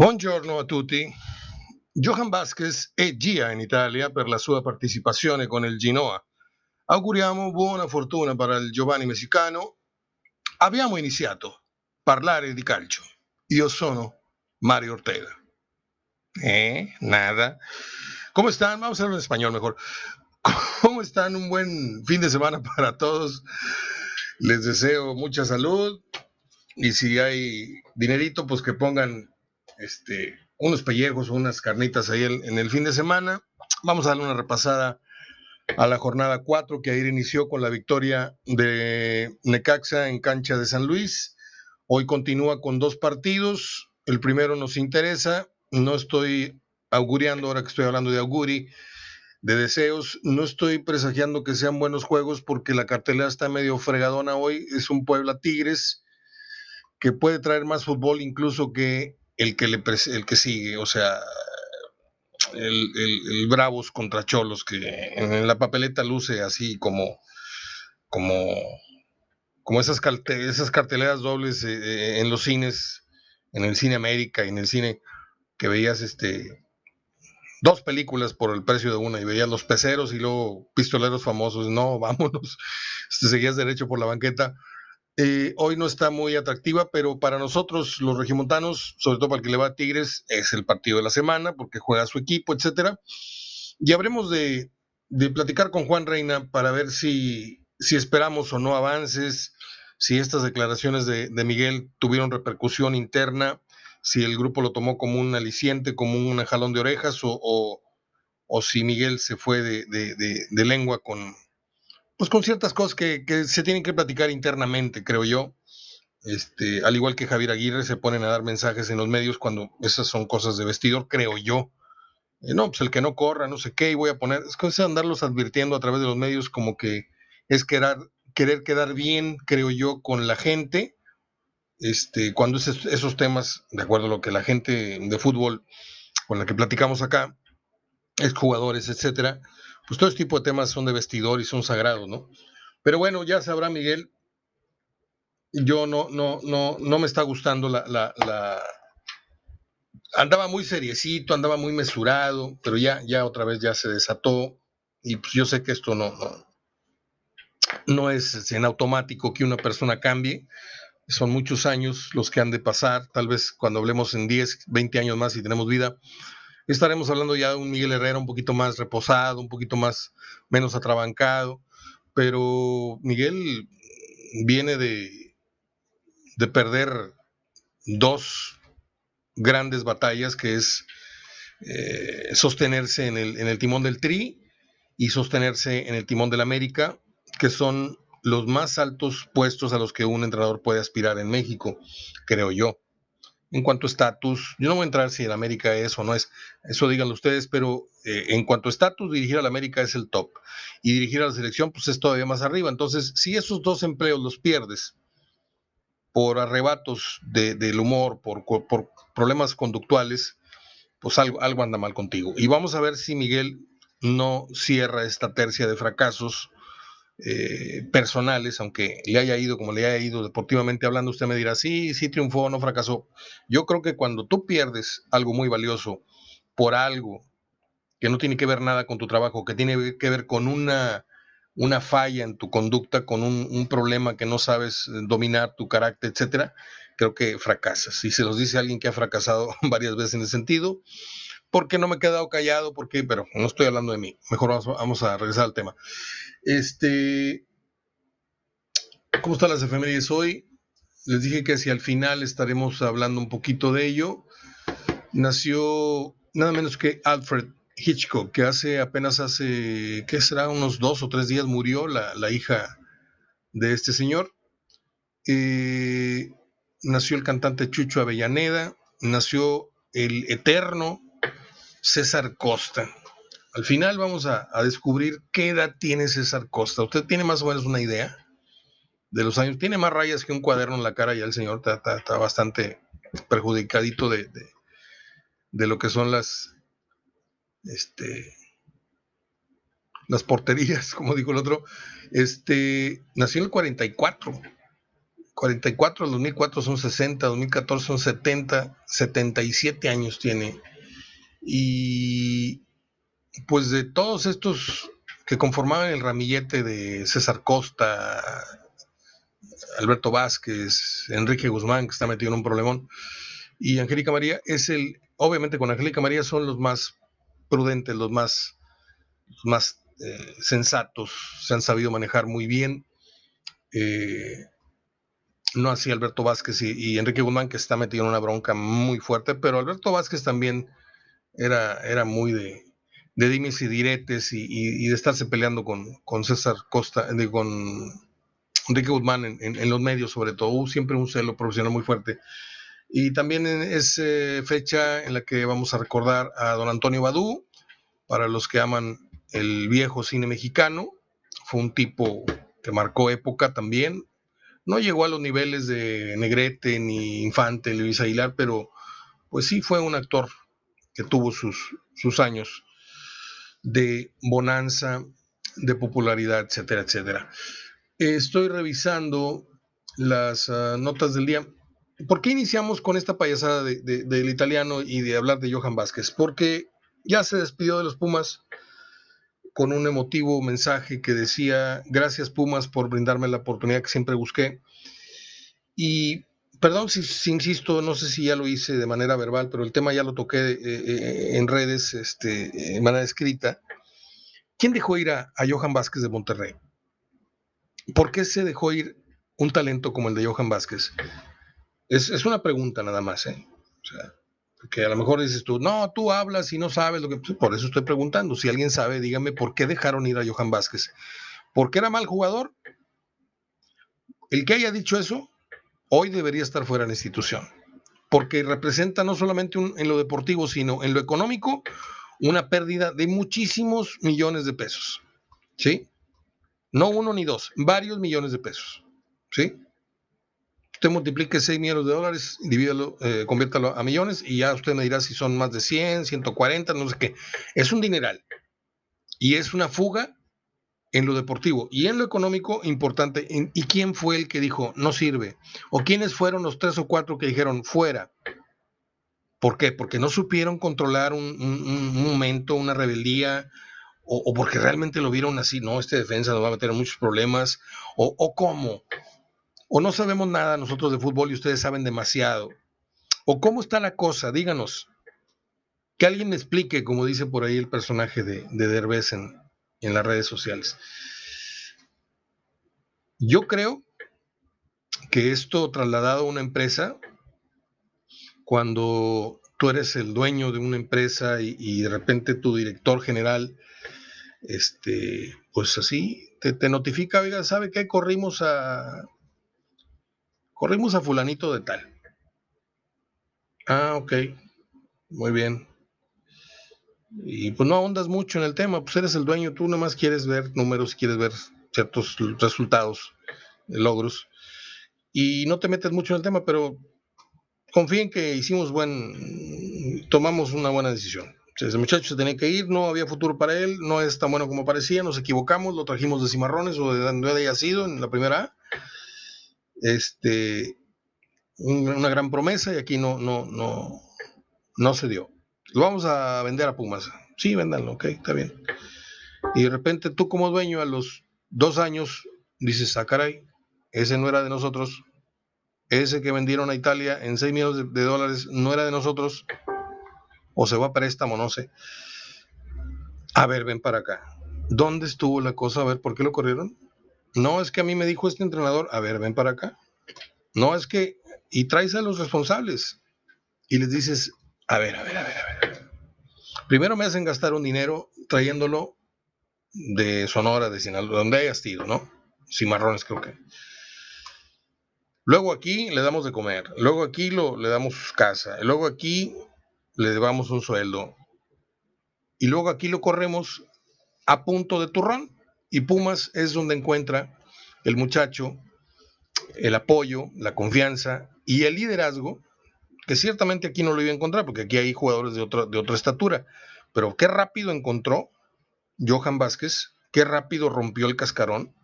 Buongiorno a tutti. Johan Vasquez è Gia in Italia per la sua partecipazione con il Genoa. Auguriamo buona fortuna per il giovane messicano. Abbiamo iniziato a parlare di calcio. Io sono Mario Ortega. Eh, nada. ¿Cómo están? Vamos a hablar en español mejor. ¿Cómo están? Un buen fin de semana para todos. Les deseo mucha salud y si hay dinerito, pues que pongan este, unos pellejos unas carnitas ahí en, el fin de semana. Vamos a darle una repasada a la jornada 4 que ayer inició con la victoria de Necaxa en cancha de San Luis. Hoy continúa con dos partidos. El primero nos interesa. No estoy auguriando, ahora que estoy hablando de auguri, de deseos, no estoy presagiando que sean buenos juegos porque la cartelera está medio fregadona hoy. Es un Puebla Tigres que puede traer más fútbol incluso que el que, le el que sigue, o sea, el, Bravos contra Cholos, que en la papeleta luce así como, como, como esas, esas carteleras dobles eh, eh, en los cines, en el cine América y en el cine que veías este dos películas por el precio de una y veías los peceros y luego pistoleros famosos, no, vámonos, te seguías derecho por la banqueta eh, hoy no está muy atractiva, pero para nosotros, los regimontanos, sobre todo para el que le va a Tigres, es el partido de la semana porque juega su equipo, etcétera. Y habremos de, platicar con Juan Reina para ver si, si esperamos o no avances, si estas declaraciones de, Miguel tuvieron repercusión interna, si el grupo lo tomó como un aliciente, como un jalón de orejas, o, o, si Miguel se fue de lengua con, pues con ciertas cosas que, se tienen que platicar internamente, creo yo. Este, al igual que Javier Aguirre, se ponen a dar mensajes en los medios cuando esas son cosas de vestidor, creo yo. Eh, no, pues el que no corra, no sé qué, y voy a poner, es que andarlos advirtiendo a través de los medios como que es querer, querer quedar bien, creo yo, con la gente, este, cuando esos temas, de acuerdo a lo que la gente de fútbol con la que platicamos acá, es jugadores, etcétera, pues todo este tipo de temas son de vestidor y son sagrados, ¿no? Pero bueno, ya sabrá Miguel, yo no, no, no, no me está gustando la, la, andaba muy seriecito, andaba muy mesurado, pero ya, ya otra vez ya se desató y pues yo sé que esto no, no, no es en automático que una persona cambie, son muchos años los que han de pasar, tal vez cuando hablemos en 10, 20 años más y tenemos vida, estaremos hablando ya de un Miguel Herrera un poquito más reposado, un poquito más menos atrabancado, pero Miguel viene de, de perder dos grandes batallas, que es eh, sostenerse en el, en el timón del Tri y sostenerse en el timón del América, que son los más altos puestos a los que un entrenador puede aspirar en México, creo yo en cuanto a estatus, yo no voy a entrar si el América es o no es, eso díganlo ustedes, pero eh, en cuanto a estatus, dirigir al América es el top y dirigir a la selección pues es todavía más arriba. Entonces, si esos dos empleos los pierdes por arrebatos del humor, por, por, problemas conductuales, pues algo, algo anda mal contigo. Y vamos a ver si Miguel no cierra esta tercia de fracasos eh, personales, aunque le haya ido como le haya ido deportivamente hablando, usted me dirá, sí, sí triunfó, no fracasó. Yo creo que cuando tú pierdes algo muy valioso por algo que no tiene que ver nada con tu trabajo, que tiene que ver con una, una falla en tu conducta, con un, problema que no sabes eh, dominar, tu carácter, etcétera, creo que fracasas. Y se los dice alguien que ha fracasado varias veces en ese sentido, porque no me he quedado callado, porque, pero no estoy hablando de mí. Mejor vamos, a regresar al tema. Este, ¿Cómo están las efemérides hoy? Les dije que hacia el final estaremos hablando un poquito de ello. Nació nada menos que Alfred Hitchcock, que hace apenas hace, ¿qué será? Unos dos o tres días murió la, hija de este señor. Eh, nació el cantante Chucho Avellaneda, nació el eterno César Costa. Al final vamos a, descubrir qué edad tiene César Costa. ¿Usted tiene más o menos una idea de los años? Tiene más rayas que un cuaderno en la cara y el señor está, bastante perjudicadito de, de, lo que son las, este, las porterías, como dijo el otro. Este, nació en el 44. 44 al 2004 son 60, 2014 son 70, 77 años tiene. Y pues de todos estos que conformaban el ramillete de César Costa, Alberto Vázquez, Enrique Guzmán, que está metido en un problemón, y Angélica María, es el, obviamente con Angélica María son los más prudentes, los más, más eh, sensatos, se han sabido manejar muy bien. Eh, no así Alberto Vázquez y, Enrique Guzmán, que está metido en una bronca muy fuerte, pero Alberto Vázquez también era, era muy de, de dimes y diretes y, de estarse peleando con, con César Costa, con Enrique Guzmán en, los medios, sobre todo, Hubo siempre un celo profesional muy fuerte. Y también es fecha en la que vamos a recordar a don Antonio Badú, para los que aman el viejo cine mexicano, fue un tipo que marcó época también, no llegó a los niveles de Negrete ni Infante, Luis Aguilar, pero pues sí fue un actor que tuvo sus, sus años de bonanza, de popularidad, etcétera, etcétera. Estoy revisando las ah, notas del día. ¿Por qué iniciamos con esta payasada del italiano y de hablar de Johan Vázquez? Porque ya se despidió de los Pumas con un emotivo mensaje que decía, gracias Pumas por brindarme la oportunidad que siempre busqué. Y perdón si, insisto, no sé si ya lo hice de manera verbal, pero el tema ya lo toqué eh, eh, en redes este, de manera escrita. ¿Quién dejó ir a, Johan Vázquez de Monterrey? ¿Por qué se dejó ir un talento como el de Johan Vázquez? Es, una pregunta nada más, ¿eh? O porque a lo mejor dices tú, no, tú hablas y no sabes lo que... Pues, por eso estoy preguntando. Si alguien sabe, dígame por qué dejaron ir a Johan Vázquez. ¿Por qué era mal jugador? El que haya dicho eso, hoy debería estar fuera de la institución. Porque representa no solamente en lo deportivo, sino en lo económico, una pérdida de muchísimos millones de pesos. ¿Sí? No uno ni dos, varios millones de pesos. ¿Sí? Usted multiplique 6 millones de dólares, divídalo, eh, conviértalo a millones y ya usted me dirá si son más de 100, 140, no sé qué. Es un dineral. Y es una fuga en lo deportivo y en lo económico importante. ¿Y quién fue el que dijo no sirve? ¿O quiénes fueron los tres o cuatro que dijeron fuera? ¿Por qué? Porque no supieron controlar un, momento, una rebeldía, o, porque realmente lo vieron así, no, este defensa nos va a meter muchos problemas, o, o cómo o no sabemos nada nosotros de fútbol y ustedes saben demasiado. ¿O cómo está la cosa? Díganos. Que alguien me explique, como dice por ahí el personaje de, de Derbez en, en las redes sociales. Yo creo que esto trasladado a una empresa, cuando tú eres el dueño de una empresa y, de repente tu director general, este, pues así, te, te notifica, oiga, ¿sabe qué? Corrimos a Corrimos a fulanito de tal. Ah, ok. Muy bien. Y pues no ahondas mucho en el tema, pues eres el dueño, tú nada más quieres ver números, quieres ver ciertos resultados, logros, y no te metes mucho en el tema, pero confíen que hicimos buen, tomamos una buena decisión. Ese muchacho se tenía que ir, no había futuro para él, no es tan bueno como parecía, nos equivocamos, lo trajimos de Cimarrones o de donde haya sido en la primera A, este, una gran promesa y aquí no, no, no, no se dio. Lo vamos a vender a Pumas. Sí, véndanlo, ok, está bien. Y de repente tú como dueño a los dos años dices, ah, caray, ese no era de nosotros. Ese que vendieron a Italia en 6 millones de, dólares no era de nosotros. O se va a préstamo, no sé. A ver, ven para acá. ¿Dónde estuvo la cosa? A ver, ¿por qué lo corrieron? No, es que a mí me dijo este entrenador, a ver, ven para acá. No, es que, y traes a los responsables y les dices, a ver, a ver, a ver, a ver. Primero me hacen gastar un dinero trayéndolo de Sonora, de Sinaloa, donde haya ido, ¿no? Cimarrones creo que. Luego aquí le damos de comer, luego aquí lo, le damos casa, luego aquí le damos un sueldo y luego aquí lo corremos a punto de turrón. Y Pumas es donde encuentra el muchacho el apoyo, la confianza y el liderazgo, que ciertamente aquí no lo iba a encontrar, porque aquí hay jugadores de otra, de otra estatura. Pero qué rápido encontró Johan Vázquez, qué rápido rompió el cascarón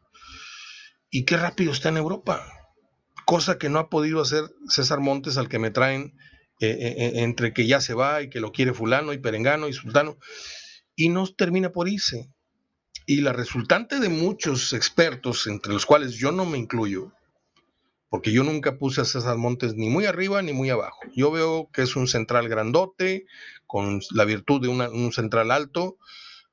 y qué rápido está en Europa. cosa que no ha podido hacer César Montes al que me traen eh, eh, eh, entre que ya se va y que lo quiere fulano y perengano y sultano, y no termina por irse. Y la resultante de muchos expertos, entre los cuales yo no me incluyo, porque yo nunca puse a César Montes ni muy arriba ni muy abajo. Yo veo que es un central grandote, con la virtud de un central alto,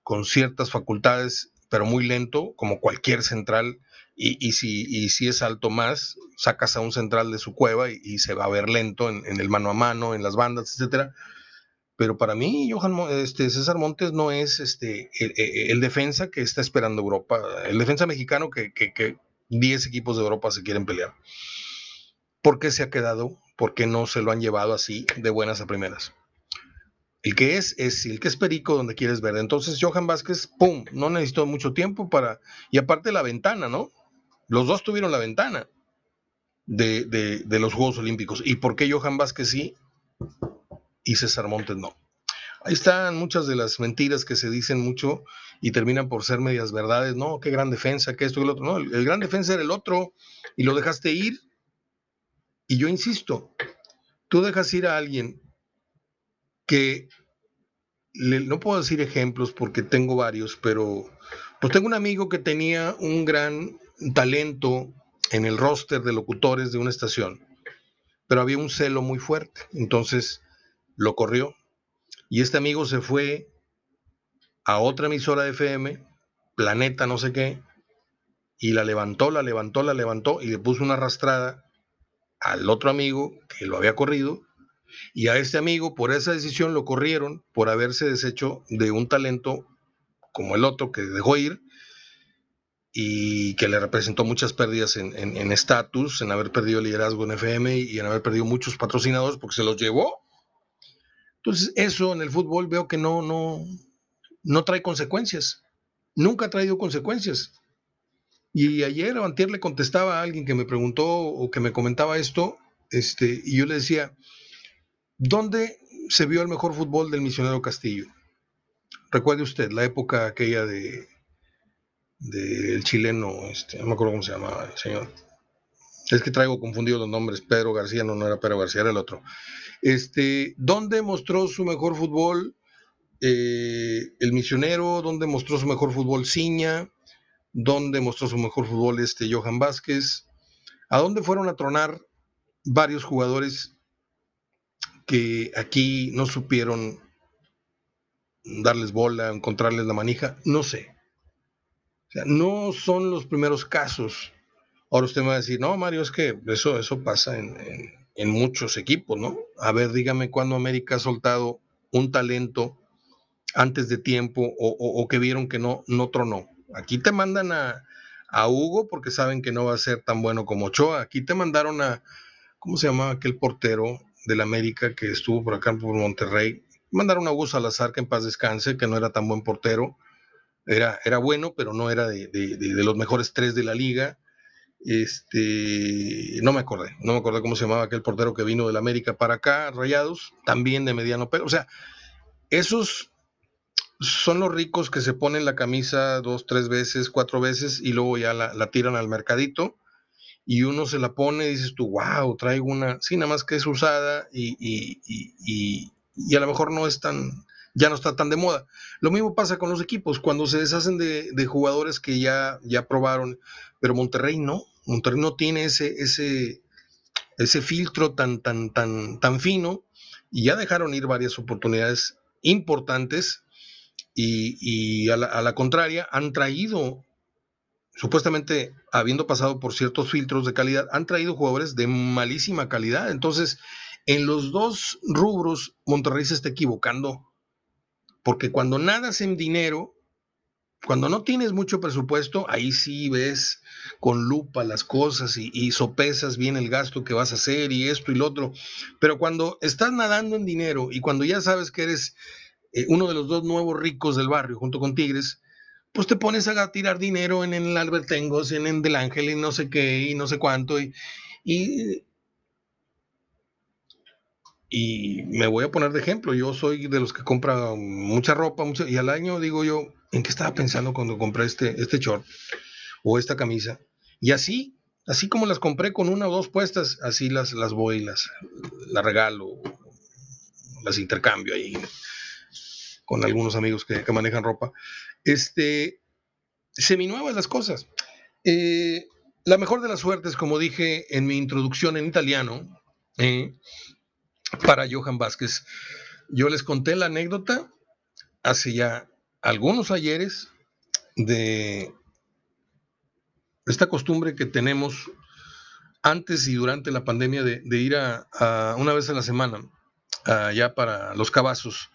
con ciertas facultades, pero muy lento, como cualquier central. Y, si, es alto más, sacas a un central de su cueva y, se va a ver lento en, el mano a mano, en las bandas, etcétera. Pero para mí, Johan, este, César Montes no es este, el, defensa que está esperando Europa, el defensa mexicano que 10 equipos de Europa se quieren pelear. ¿Por qué se ha quedado? ¿Por qué no se lo han llevado así de buenas a primeras? El que es, es el que es perico donde quieres ver. Entonces, Johan Vázquez, ¡pum! No necesitó mucho tiempo para. Y aparte la ventana, ¿no? Los dos tuvieron la ventana de, de los Juegos Olímpicos. ¿Y por qué Johan Vázquez sí y César Montes no? Ahí están muchas de las mentiras que se dicen mucho y terminan por ser medias verdades. No, qué gran defensa, que esto y el otro. No, el gran defensa era el otro y lo dejaste ir y yo insisto, tú dejas ir a alguien que, no puedo decir ejemplos porque tengo varios, pero pues tengo un amigo que tenía un gran talento en el roster de locutores de una estación, pero había un celo muy fuerte, entonces lo corrió. Y este amigo se fue a otra emisora de FM, Planeta no sé qué, y la levantó, la levantó, la levantó y le puso una arrastrada al otro amigo que lo había corrido y a este amigo por esa decisión lo corrieron por haberse deshecho de un talento como el otro que dejó ir y que le representó muchas pérdidas en estatus, en, haber perdido el liderazgo en FM y en haber perdido muchos patrocinadores porque se los llevó. Entonces eso en el fútbol veo que no, no, no trae consecuencias. Nunca ha traído consecuencias. Y ayer o le contestaba a alguien que me preguntó o que me comentaba esto, este, y yo le decía, ¿dónde se vio el mejor fútbol del misionero Castillo? Recuerde usted la época aquella de del chileno, este, no me acuerdo cómo se llamaba el señor. Es que traigo confundidos los nombres, Pedro García, no, no era Pedro García, era el otro. Este, ¿Dónde mostró su mejor fútbol eh, el misionero? ¿Dónde mostró su mejor fútbol Ciña? dónde mostró su mejor fútbol este Johan Vázquez, a dónde fueron a tronar varios jugadores que aquí no supieron darles bola, encontrarles la manija, no sé. O sea, no son los primeros casos. Ahora usted me va a decir, no, Mario, es que eso, eso pasa en, muchos equipos, ¿no? A ver, dígame cuándo América ha soltado un talento antes de tiempo o, que vieron que no, no tronó. Aquí te mandan a, Hugo porque saben que no va a ser tan bueno como Ochoa. Aquí te mandaron a, ¿cómo se llamaba aquel portero del América que estuvo por acá por Monterrey? Mandaron a Hugo Salazar, que en paz descanse, que no era tan buen portero. Era, era bueno, pero no era de, los mejores tres de la liga. Este, no me acordé, no me acordé cómo se llamaba aquel portero que vino del América para acá, Rayados, también de mediano pero O sea, esos son los ricos que se ponen la camisa dos, tres veces, cuatro veces y luego ya la, tiran al mercadito y uno se la pone y dices tú, wow, traigo una, sí, nada más que es usada y, y, a lo mejor no es tan, ya no está tan de moda. Lo mismo pasa con los equipos, cuando se deshacen de, jugadores que ya, ya probaron, pero Monterrey no, Monterrey no tiene ese, ese, ese filtro tan, tan, tan, tan fino y ya dejaron ir varias oportunidades importantes y, a, la, contraria han traído, supuestamente habiendo pasado por ciertos filtros de calidad, han traído jugadores de malísima calidad. Entonces, en los dos rubros, Monterrey se está equivocando, porque cuando nadas en dinero, cuando no tienes mucho presupuesto, ahí sí ves con lupa las cosas y, y, sopesas bien el gasto que vas a hacer y esto y lo otro. Pero cuando estás nadando en dinero y cuando ya sabes que eres eh, uno de los dos nuevos ricos del barrio, junto con Tigres, pues te pones a tirar dinero en, el Albertengos, en el Del Ángel y no sé qué y no sé cuánto. Y, y, me voy a poner de ejemplo, yo soy de los que compra mucha ropa, y al año digo yo, ¿en qué estaba pensando cuando compré este, este short o esta camisa? Y así, Así como las compré con una o dos puestas, así las, las voy, las, las regalo, las intercambio ahí con algunos amigos que, manejan ropa. Este, seminuevas las cosas. Eh, la mejor de las suertes, como dije en mi introducción en italiano, eh, para Johan Vázquez. Yo les conté la anécdota hace ya algunos ayeres de esta costumbre que tenemos antes y durante la pandemia de, ir a, una vez a la semana allá para los cabazos,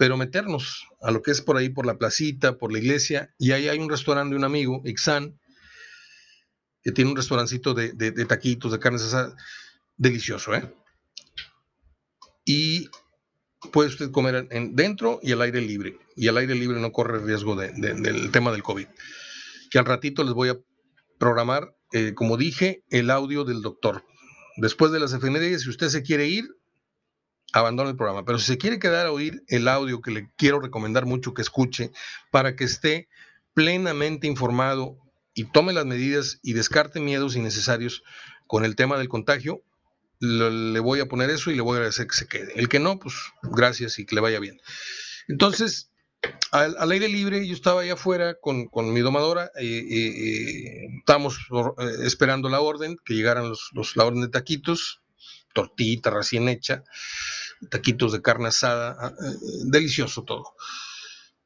pero meternos a lo que es por ahí, por la placita, por la iglesia, y ahí hay un restaurante de un amigo, Ixan, que tiene un restaurancito de, de taquitos, de carnes asadas, delicioso, ¿eh? Y puede usted comer en, dentro y al aire libre. Y al aire libre no corre riesgo del tema del COVID. Que al ratito les voy a programar, eh, como dije, el audio del doctor. Después de las efemérides, si usted se quiere ir, abandone el programa. Pero si se quiere quedar a oír el audio que le quiero recomendar mucho que escuche para que esté plenamente informado y tome las medidas y descarte miedos innecesarios con el tema del contagio, le voy a poner eso y le voy a agradecer que se quede. El que no, pues gracias y que le vaya bien. Entonces, al, aire libre, yo estaba allá afuera con, mi domadora, eh, eh, estábamos eh, esperando la orden, que llegaran los, la orden de taquitos, tortita recién hecha, taquitos de carne asada, ah, delicioso todo.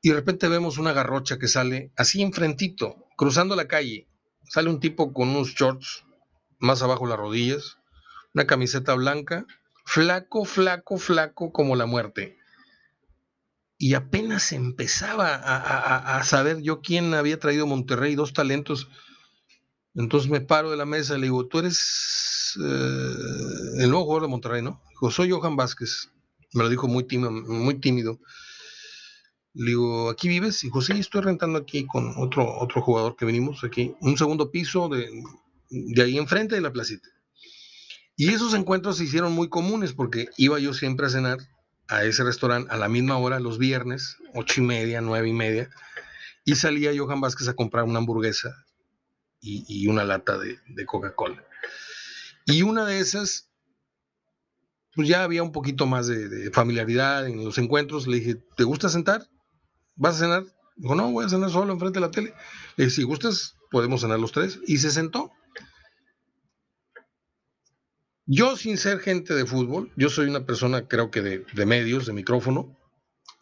Y de repente vemos una garrocha que sale así enfrentito, cruzando la calle. Sale un tipo con unos shorts más abajo las rodillas, una camiseta blanca, flaco, flaco, flaco como la muerte. Y apenas empezaba a, saber yo quién había traído a Monterrey dos talentos. Entonces me paro de la mesa y le digo, tú eres eh, el nuevo jugador de Monterrey, ¿no? Dijo, soy Johan Vázquez. Me lo dijo muy tímido. Muy tímido. Le digo, ¿aquí vives? Dijo, sí, estoy rentando aquí con otro, otro jugador que venimos aquí, un segundo piso de, de ahí enfrente de la placita. Y esos encuentros se hicieron muy comunes porque iba yo siempre a cenar a ese restaurante a la misma hora los viernes, ocho y media, nueve y media, y salía Johan Vázquez a comprar una hamburguesa y, una lata de, Coca-Cola. Y una de esas, pues ya había un poquito más de, familiaridad en los encuentros. Le dije, ¿te gusta sentar? ¿Vas a cenar? Dijo, no, voy a cenar solo enfrente de la tele. Le dije, si gustas, podemos cenar los tres. Y se sentó. Yo, sin ser gente de fútbol, yo soy una persona, creo que de, medios, de micrófono,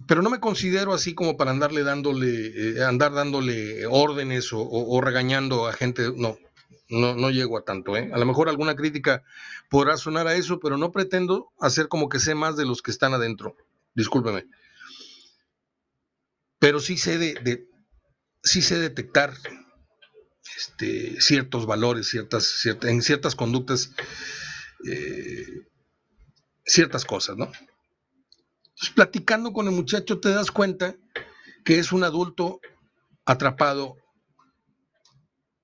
pero no me considero así como para andarle dándole, eh, andar dándole órdenes o, regañando a gente. No, no, no llego a tanto. ¿eh? A lo mejor alguna crítica podrá sonar a eso, pero no pretendo hacer como que sé más de los que están adentro. Discúlpeme. Pero sí sé de, sí sé detectar este, ciertos valores, ciertas, en ciertas conductas eh, ciertas cosas, ¿no? Platicando con el muchacho te das cuenta que es un adulto atrapado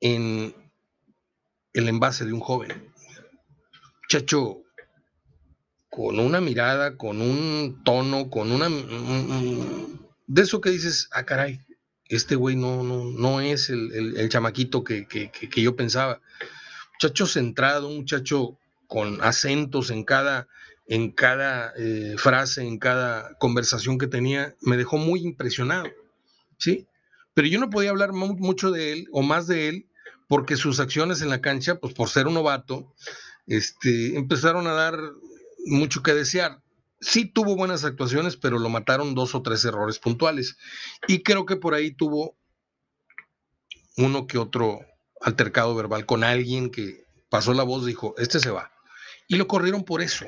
en el envase de un joven. Muchacho con una mirada, con un tono, con una... De eso que dices, ah, caray, este güey no, no, no es el, chamaquito que, yo pensaba. Muchacho centrado, un muchacho con acentos en cada, en cada eh, frase, en cada conversación que tenía, me dejó muy impresionado, ¿sí? Pero yo no podía hablar mucho de él o más de él porque sus acciones en la cancha, pues por ser un novato, este, empezaron a dar mucho que desear. Sí tuvo buenas actuaciones, pero lo mataron dos o tres errores puntuales. Y creo que por ahí tuvo uno que otro altercado verbal con alguien que pasó la voz, dijo, este se va. Y lo corrieron por eso.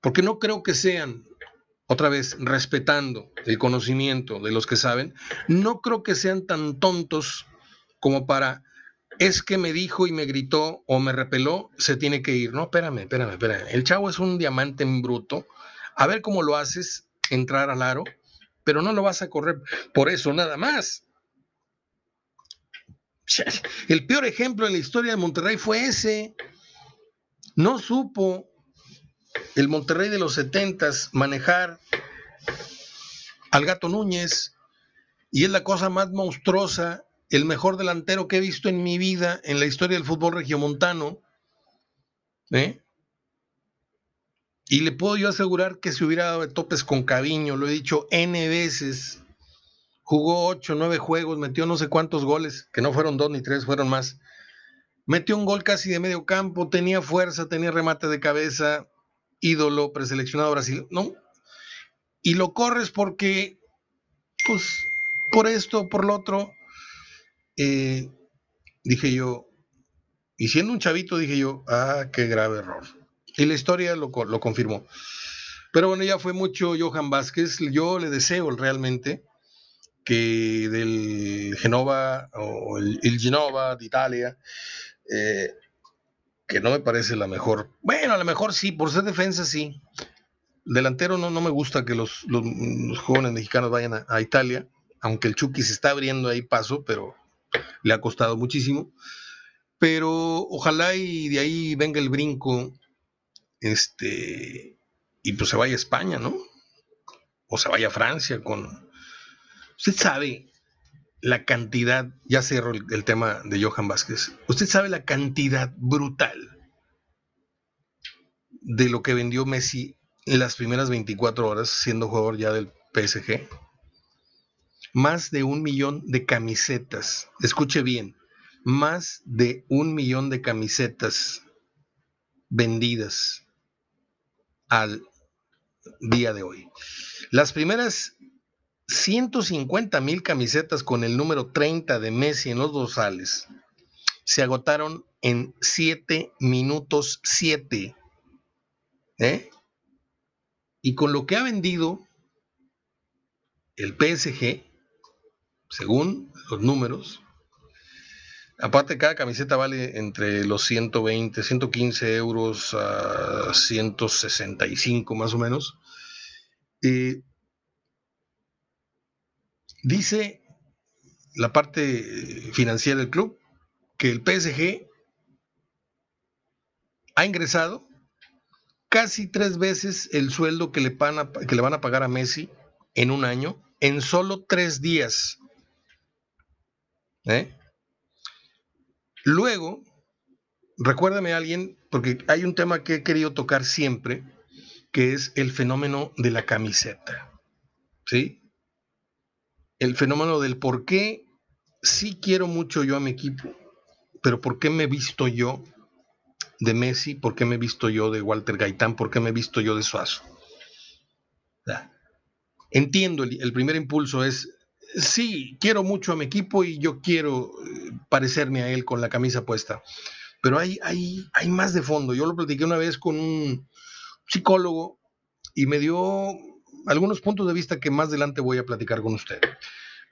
Porque no creo que sean, otra vez, respetando el conocimiento de los que saben, no creo que sean tan tontos como para, es que me dijo y me gritó o me repeló, se tiene que ir. No, espérame, espérame, espérame. El chavo es un diamante en bruto. A ver cómo lo haces entrar al aro, pero no lo vas a correr por eso nada más. El peor ejemplo en la historia de Monterrey fue ese. No supo el Monterrey de los setentas manejar al gato Núñez y es la cosa más monstruosa el mejor delantero que he visto en mi vida en la historia del fútbol regiomontano. ¿eh? Y le puedo yo asegurar que si hubiera dado topes con Caviño, lo he dicho N veces, jugó 8, 9 juegos, metió no sé cuántos goles, que no fueron dos ni tres, fueron más. Metió un gol casi de medio campo, tenía fuerza, tenía remate de cabeza, ídolo, preseleccionado Brasil, ¿no? Y lo corres porque, pues, por esto, por lo otro, eh, dije yo, y siendo un chavito, dije yo, ah, qué grave error. Y la historia lo, lo confirmó. Pero bueno, ya fue mucho Johan Vázquez. Yo le deseo realmente que del Genova o el, Genova de Italia, eh, que no me parece la mejor. Bueno, a lo mejor sí, por ser defensa sí. Delantero no, no me gusta que los, jóvenes mexicanos vayan a, Italia, aunque el Chucky se está abriendo ahí paso, pero le ha costado muchísimo. Pero ojalá y de ahí venga el brinco, este, y pues se vaya a España, ¿no? O se vaya a Francia con... Usted sabe la cantidad, ya cerro el, tema de Johan Vázquez, usted sabe la cantidad brutal de lo que vendió Messi en las primeras 24 horas siendo jugador ya del PSG. Más de un millón de camisetas, escuche bien, más de un millón de camisetas vendidas al día de hoy. Las primeras 150 mil camisetas con el número 30 de Messi en los dorsales se agotaron en 7 minutos 7. ¿eh? Y con lo que ha vendido el PSG, según los números, aparte cada camiseta vale entre los 120, 115 euros a 165 más o menos. Eh, Dice la parte financiera del club que el PSG ha ingresado casi tres veces el sueldo que le, van a, que le van a pagar a Messi en un año, en solo tres días. ¿Eh? Luego, recuérdame a alguien, porque hay un tema que he querido tocar siempre, que es el fenómeno de la camiseta. ¿Sí? El fenómeno del por qué sí quiero mucho yo a mi equipo, pero por qué me he visto yo de Messi, por qué me he visto yo de Walter Gaitán, por qué me he visto yo de Suazo. Entiendo, el, primer impulso es, sí, quiero mucho a mi equipo y yo quiero eh, parecerme a él con la camisa puesta, pero hay, hay, hay más de fondo. Yo lo platiqué una vez con un psicólogo y me dio algunos puntos de vista que más adelante voy a platicar con usted.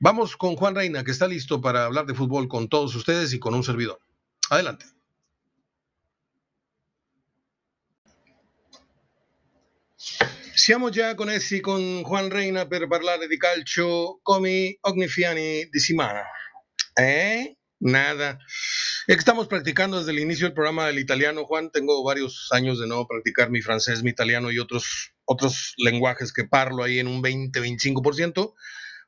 Vamos con Juan Reina, que está listo para hablar de fútbol con todos ustedes y con un servidor. Adelante. Siamo già connessi con Juan Reina per parlare di calcio come ogni fine di settimana. ¿Eh? Nada. Estamos practicando desde el inicio del programa del italiano, Juan. Tengo varios años de no practicar mi francés, mi italiano y otros, otros lenguajes que parlo ahí en un 20-25%.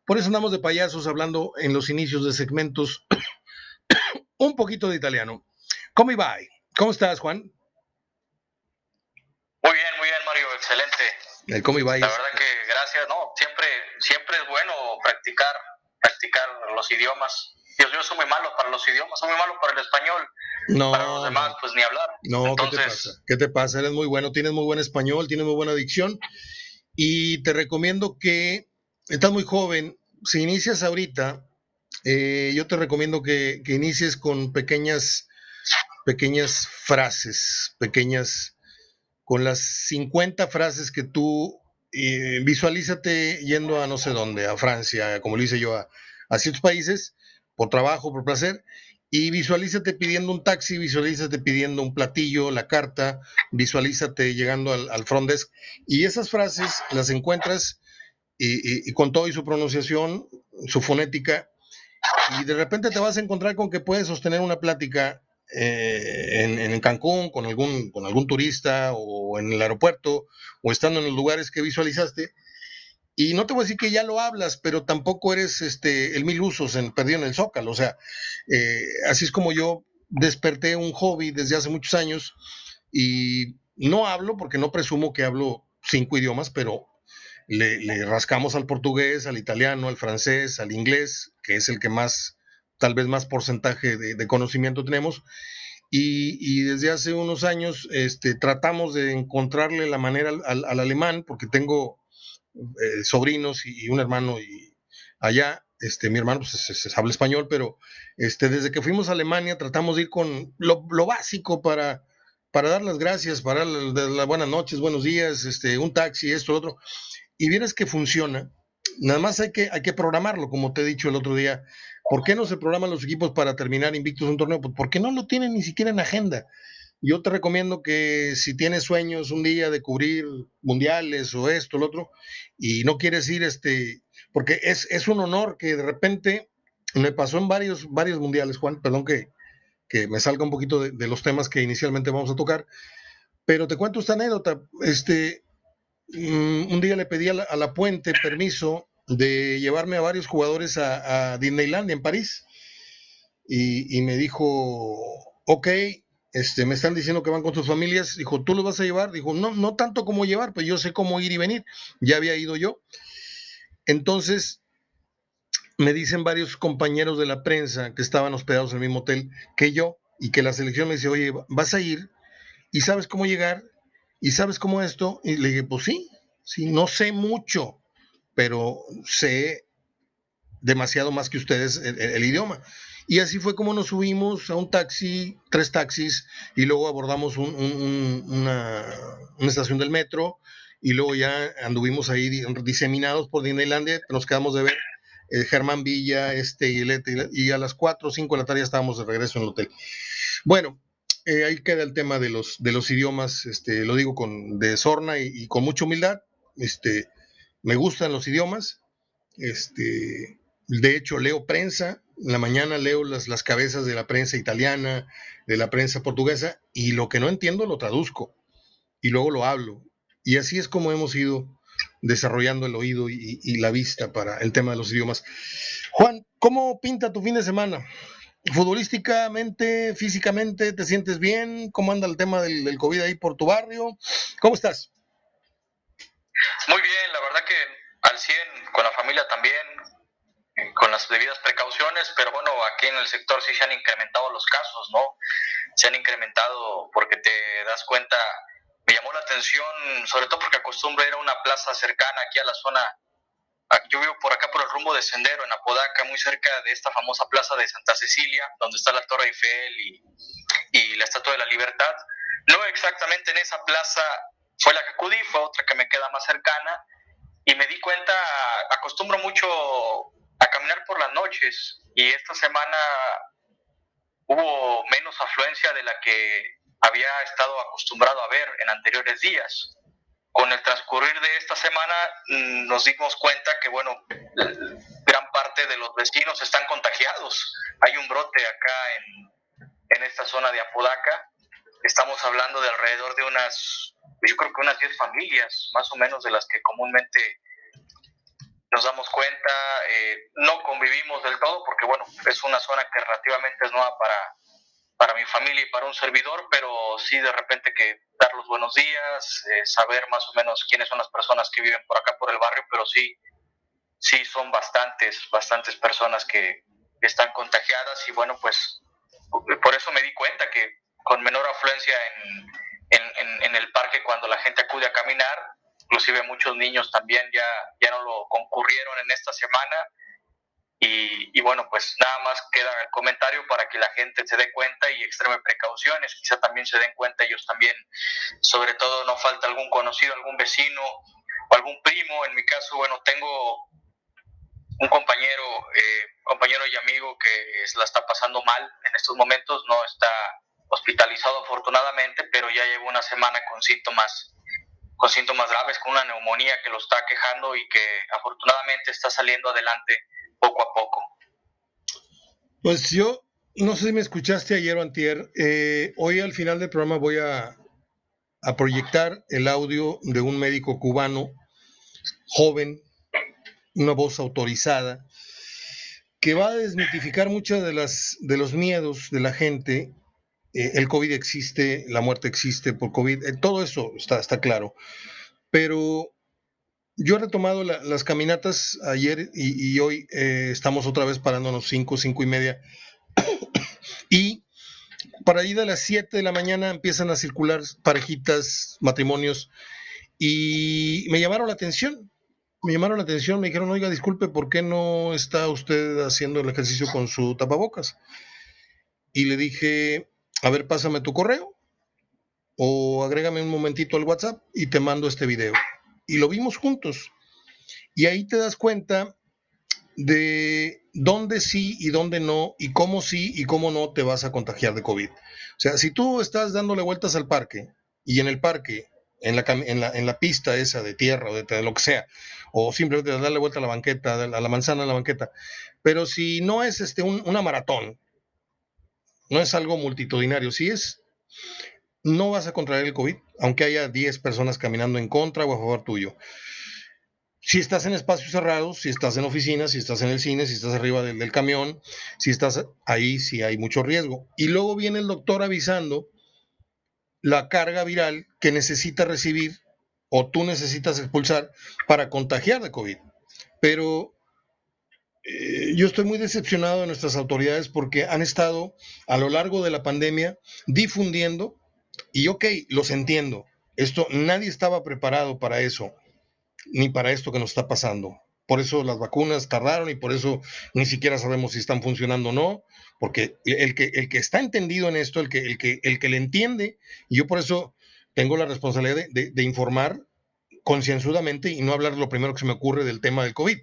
Por eso andamos de payasos hablando en los inicios de segmentos un poquito de italiano. ¿Cómo va? ¿Cómo estás, Juan? Muy bien, muy bien, Mario. Excelente. ¿Cómo va? La verdad que gracias. No, siempre, siempre es bueno practicar, practicar los idiomas Dios mío, soy muy malo para los idiomas, soy muy malo para el español. No. Para los demás, pues ni hablar. No, ¿qué te pasa? ¿Qué te pasa? Eres muy bueno, tienes muy buen español, tienes muy buena dicción. Y te recomiendo que, estás muy joven, si inicias ahorita, eh, yo te recomiendo que, inicies con pequeñas, pequeñas frases, pequeñas, con las 50 frases que tú eh, visualízate yendo a no sé dónde, a Francia, como lo hice yo, a, a ciertos países por trabajo, por placer, y visualízate pidiendo un taxi, visualízate pidiendo un platillo, la carta, visualízate llegando al, front desk, y esas frases las encuentras y, con todo y su pronunciación, su fonética, y de repente te vas a encontrar con que puedes sostener una plática eh, en, en, Cancún con algún, con algún turista o en el aeropuerto o estando en los lugares que visualizaste Y no te voy a decir que ya lo hablas, pero tampoco eres este, el mil usos en, perdido en el zócalo. O sea, eh, así es como yo desperté un hobby desde hace muchos años y no hablo porque no presumo que hablo cinco idiomas, pero le, rascamos al portugués, al italiano, al francés, al inglés, que es el que más, tal vez más porcentaje de, conocimiento tenemos. Y, desde hace unos años este, tratamos de encontrarle la manera al, alemán, porque tengo eh, sobrinos y, un hermano y allá, este, mi hermano pues, se, habla español, pero este, desde que fuimos a Alemania tratamos de ir con lo, básico para, para dar las gracias, para las buenas noches, buenos días, este, un taxi, esto, lo otro y vienes que funciona, nada más hay que, hay que programarlo, como te he dicho el otro día. ¿Por qué no se programan los equipos para terminar invictos un torneo? Pues porque no lo tienen ni siquiera en agenda. Yo te recomiendo que si tienes sueños un día de cubrir mundiales o esto, lo otro, y no quieres ir, este, porque es, es un honor que de repente me pasó en varios, varios mundiales, Juan, perdón que, que me salga un poquito de, los temas que inicialmente vamos a tocar, pero te cuento esta anécdota. Este, Mm, un día le pedí a la, Puente permiso de llevarme a varios jugadores a, Disneyland en París. Y, me dijo, ok, este, me están diciendo que van con sus familias. Dijo, ¿tú los vas a llevar? Dijo, no, no tanto como llevar, pues yo sé cómo ir y venir. Ya había ido yo. Entonces, me dicen varios compañeros de la prensa que estaban hospedados en el mismo hotel que yo y que la selección me dice, oye, vas a ir y sabes cómo llegar ¿y sabes cómo esto? Y le dije, pues sí, sí, no sé mucho, pero sé demasiado más que ustedes el, idioma. Y así fue como nos subimos a un taxi, tres taxis, y luego abordamos una, estación del metro, y luego ya anduvimos ahí diseminados por Disneylandia, nos quedamos de ver eh, Germán Villa, este y, y a las 4 o 5 de la tarde ya estábamos de regreso en el hotel. Bueno, eh, ahí queda el tema de los, de los idiomas, este, lo digo con de sorna y, con mucha humildad. Este, me gustan los idiomas. Este, de hecho, leo prensa. En la mañana leo las, las cabezas de la prensa italiana, de la prensa portuguesa, y lo que no entiendo lo traduzco y luego lo hablo. Y así es como hemos ido desarrollando el oído y, la vista para el tema de los idiomas. Juan, ¿cómo pinta tu fin de semana? futbolísticamente, físicamente, ¿te sientes bien? ¿Cómo anda el tema del, COVID ahí por tu barrio? ¿Cómo estás? Muy bien, la verdad que al 100 con la familia también, con las debidas precauciones, pero bueno, aquí en el sector sí se han incrementado los casos, ¿no? Se han incrementado porque te das cuenta, me llamó la atención, sobre todo porque acostumbro ir a una plaza cercana aquí a la zona Ah, yo vivo por acá por el rumbo de Sendero, en Apodaca, muy cerca de esta famosa plaza de Santa Cecilia, donde está la Torre Eiffel y, y la Estatua de la Libertad. No exactamente en esa plaza fue la que acudí, fue otra que me queda más cercana, y me di cuenta, acostumbro mucho las noches, y esta semana hubo menos afluencia de la que había estado acostumbrado a ver en anteriores días con el transcurrir de esta semana mm, nos dimos cuenta que, bueno, gran parte de los vecinos están contagiados. Hay un brote acá en, en esta zona de Apodaca. Estamos hablando de alrededor de unas, yo creo que unas 10 familias, más o menos, de las que comúnmente nos damos cuenta. Eh, no convivimos del todo porque, bueno, es una zona que relativamente es nueva para, para mi familia y para un servidor, pero sí de repente que dar los buenos días, eh, saber más o menos quiénes son las personas que viven por acá, por el barrio, pero sí, sí son bastantes, bastantes personas que están contagiadas y bueno, pues por eso me di cuenta que con menor afluencia en, en, en el parque cuando la gente acude a caminar, inclusive muchos niños también ya, ya no lo concurrieron en esta semana y, bueno, pues nada más queda el comentario para que la gente se dé cuenta y extreme precauciones. Quizá también se den cuenta ellos también, sobre todo no falta algún conocido, algún vecino o algún primo. En mi caso, bueno, tengo un compañero, eh, compañero y amigo que la está pasando mal en estos momentos, no está hospitalizado afortunadamente, pero ya lleva una semana con síntomas con síntomas graves, con una neumonía que lo está quejando y que afortunadamente está saliendo adelante poco a poco. Pues yo, no sé si me escuchaste ayer o antier, eh, hoy al final del programa voy a, a proyectar el audio de un médico cubano, joven, una voz autorizada que va a desmitificar muchos de, las, de los miedos de la gente. Eh, el COVID existe, la muerte existe por COVID, eh, todo eso está, está claro. Pero yo he retomado las caminatas ayer y, hoy eh, estamos otra vez parándonos 5, 5 y media. y para ir a las 7 de la mañana empiezan a circular parejitas, matrimonios, y me llamaron la atención. Me llamaron la atención, me dijeron, oiga, disculpe, ¿por qué no está usted haciendo el ejercicio con su tapabocas? Y le dije, a ver, pásame tu correo o agrégame un momentito al WhatsApp y te mando este video y lo vimos juntos. Y ahí te das cuenta de dónde sí y dónde no, y cómo sí y cómo no te vas a contagiar de COVID. O sea, si tú estás dándole vueltas al parque y en el parque, en la, en la, pista esa de tierra o de, lo que sea, o simplemente darle vuelta a la banqueta, a la manzana a la banqueta, pero si no es este, una maratón, no es algo multitudinario, si es no vas a contraer el COVID, aunque haya 10 personas caminando en contra o a favor tuyo. Si estás en espacios cerrados, si estás en oficinas, si estás en el cine, si estás arriba del, camión, si estás ahí, sí hay mucho riesgo. Y luego viene el doctor avisando la carga viral que necesita recibir o tú necesitas expulsar para contagiar de COVID. Pero eh, yo estoy muy decepcionado de nuestras autoridades porque han estado a lo largo de la pandemia difundiendo y ok, los entiendo. Esto, nadie estaba preparado para eso, ni para esto que nos está pasando. Por eso las vacunas tardaron y por eso ni siquiera sabemos si están funcionando o no, porque el que, el que está entendido en esto, el que, el, que, el que le entiende, y yo por eso tengo la responsabilidad de, de informar concienzudamente y no hablar lo primero que se me ocurre del tema del COVID.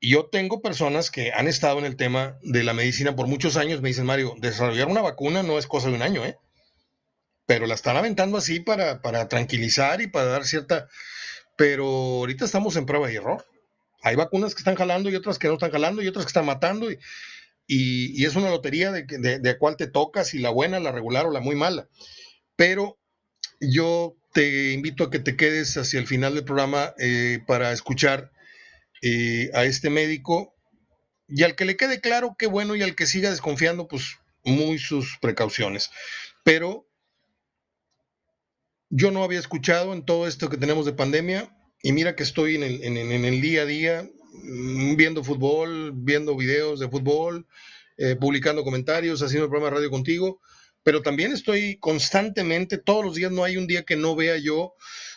Yo tengo personas que han estado en el tema de la medicina por muchos años, me dicen, Mario, desarrollar una vacuna no es cosa de un año, ¿eh? pero la están aventando así para, tranquilizar y para dar cierta... Pero ahorita estamos en prueba y error. Hay vacunas que están jalando y otras que no están jalando y otras que están matando y, y, es una lotería de, de, de cuál te toca, si la buena, la regular o la muy mala. Pero yo te invito a que te quedes hacia el final del programa eh, para escuchar eh, a este médico y al que le quede claro, qué bueno, y al que siga desconfiando, pues muy sus precauciones. Pero yo no había escuchado en todo esto que tenemos de pandemia y mira que estoy en el, día a día mm, viendo fútbol, viendo videos de fútbol, eh, publicando comentarios, haciendo el programa de radio contigo, pero también estoy constantemente, todos los días no hay un día que no vea yo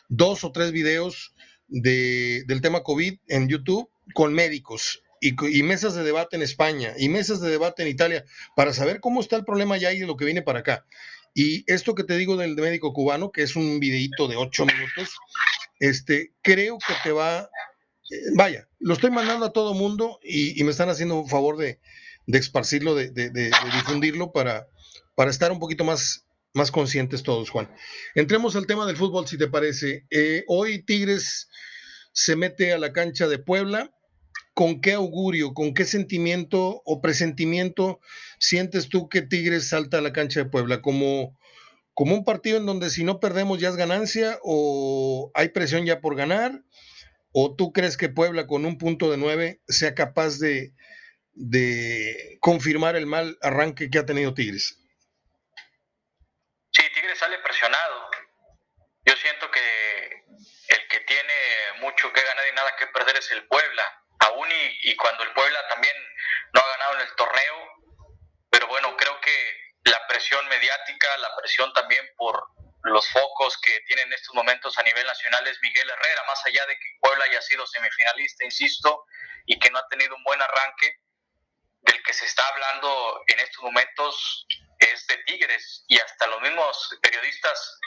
dos o tres videos de, del tema COVID en YouTube con médicos y, mesas de debate en España y mesas de debate en Italia para saber cómo está el problema ya y de lo que viene para acá. Y esto que te digo del médico cubano, que es un videito de ocho minutos, este, creo que te va, eh, vaya, lo estoy mandando a todo mundo y, me están haciendo un favor de, de esparcirlo, de, de, difundirlo para, para estar un poquito más, más conscientes todos, Juan. Entremos al tema del fútbol, si te parece. Eh, hoy Tigres se mete a la cancha de Puebla ¿con qué augurio, con qué sentimiento o presentimiento sientes tú que Tigres salta a la cancha de Puebla? ¿Como, como un partido en donde si no perdemos ya es ganancia o hay presión ya por ganar? ¿O tú crees que Puebla con un punto de nueve sea capaz de, de confirmar el mal arranque que ha tenido Tigres? Sí, Tigres sale presionado. Yo siento que el que tiene mucho que ganar y nada que perder es el Puebla aún y, cuando el Puebla también no ha ganado en el torneo, pero bueno, creo que la presión mediática, la presión también por los focos que tiene en estos momentos a nivel nacional es Miguel Herrera, más allá de que Puebla haya sido semifinalista, insisto, y que no ha tenido un buen arranque, del que se está hablando en estos momentos es de Tigres y hasta los mismos periodistas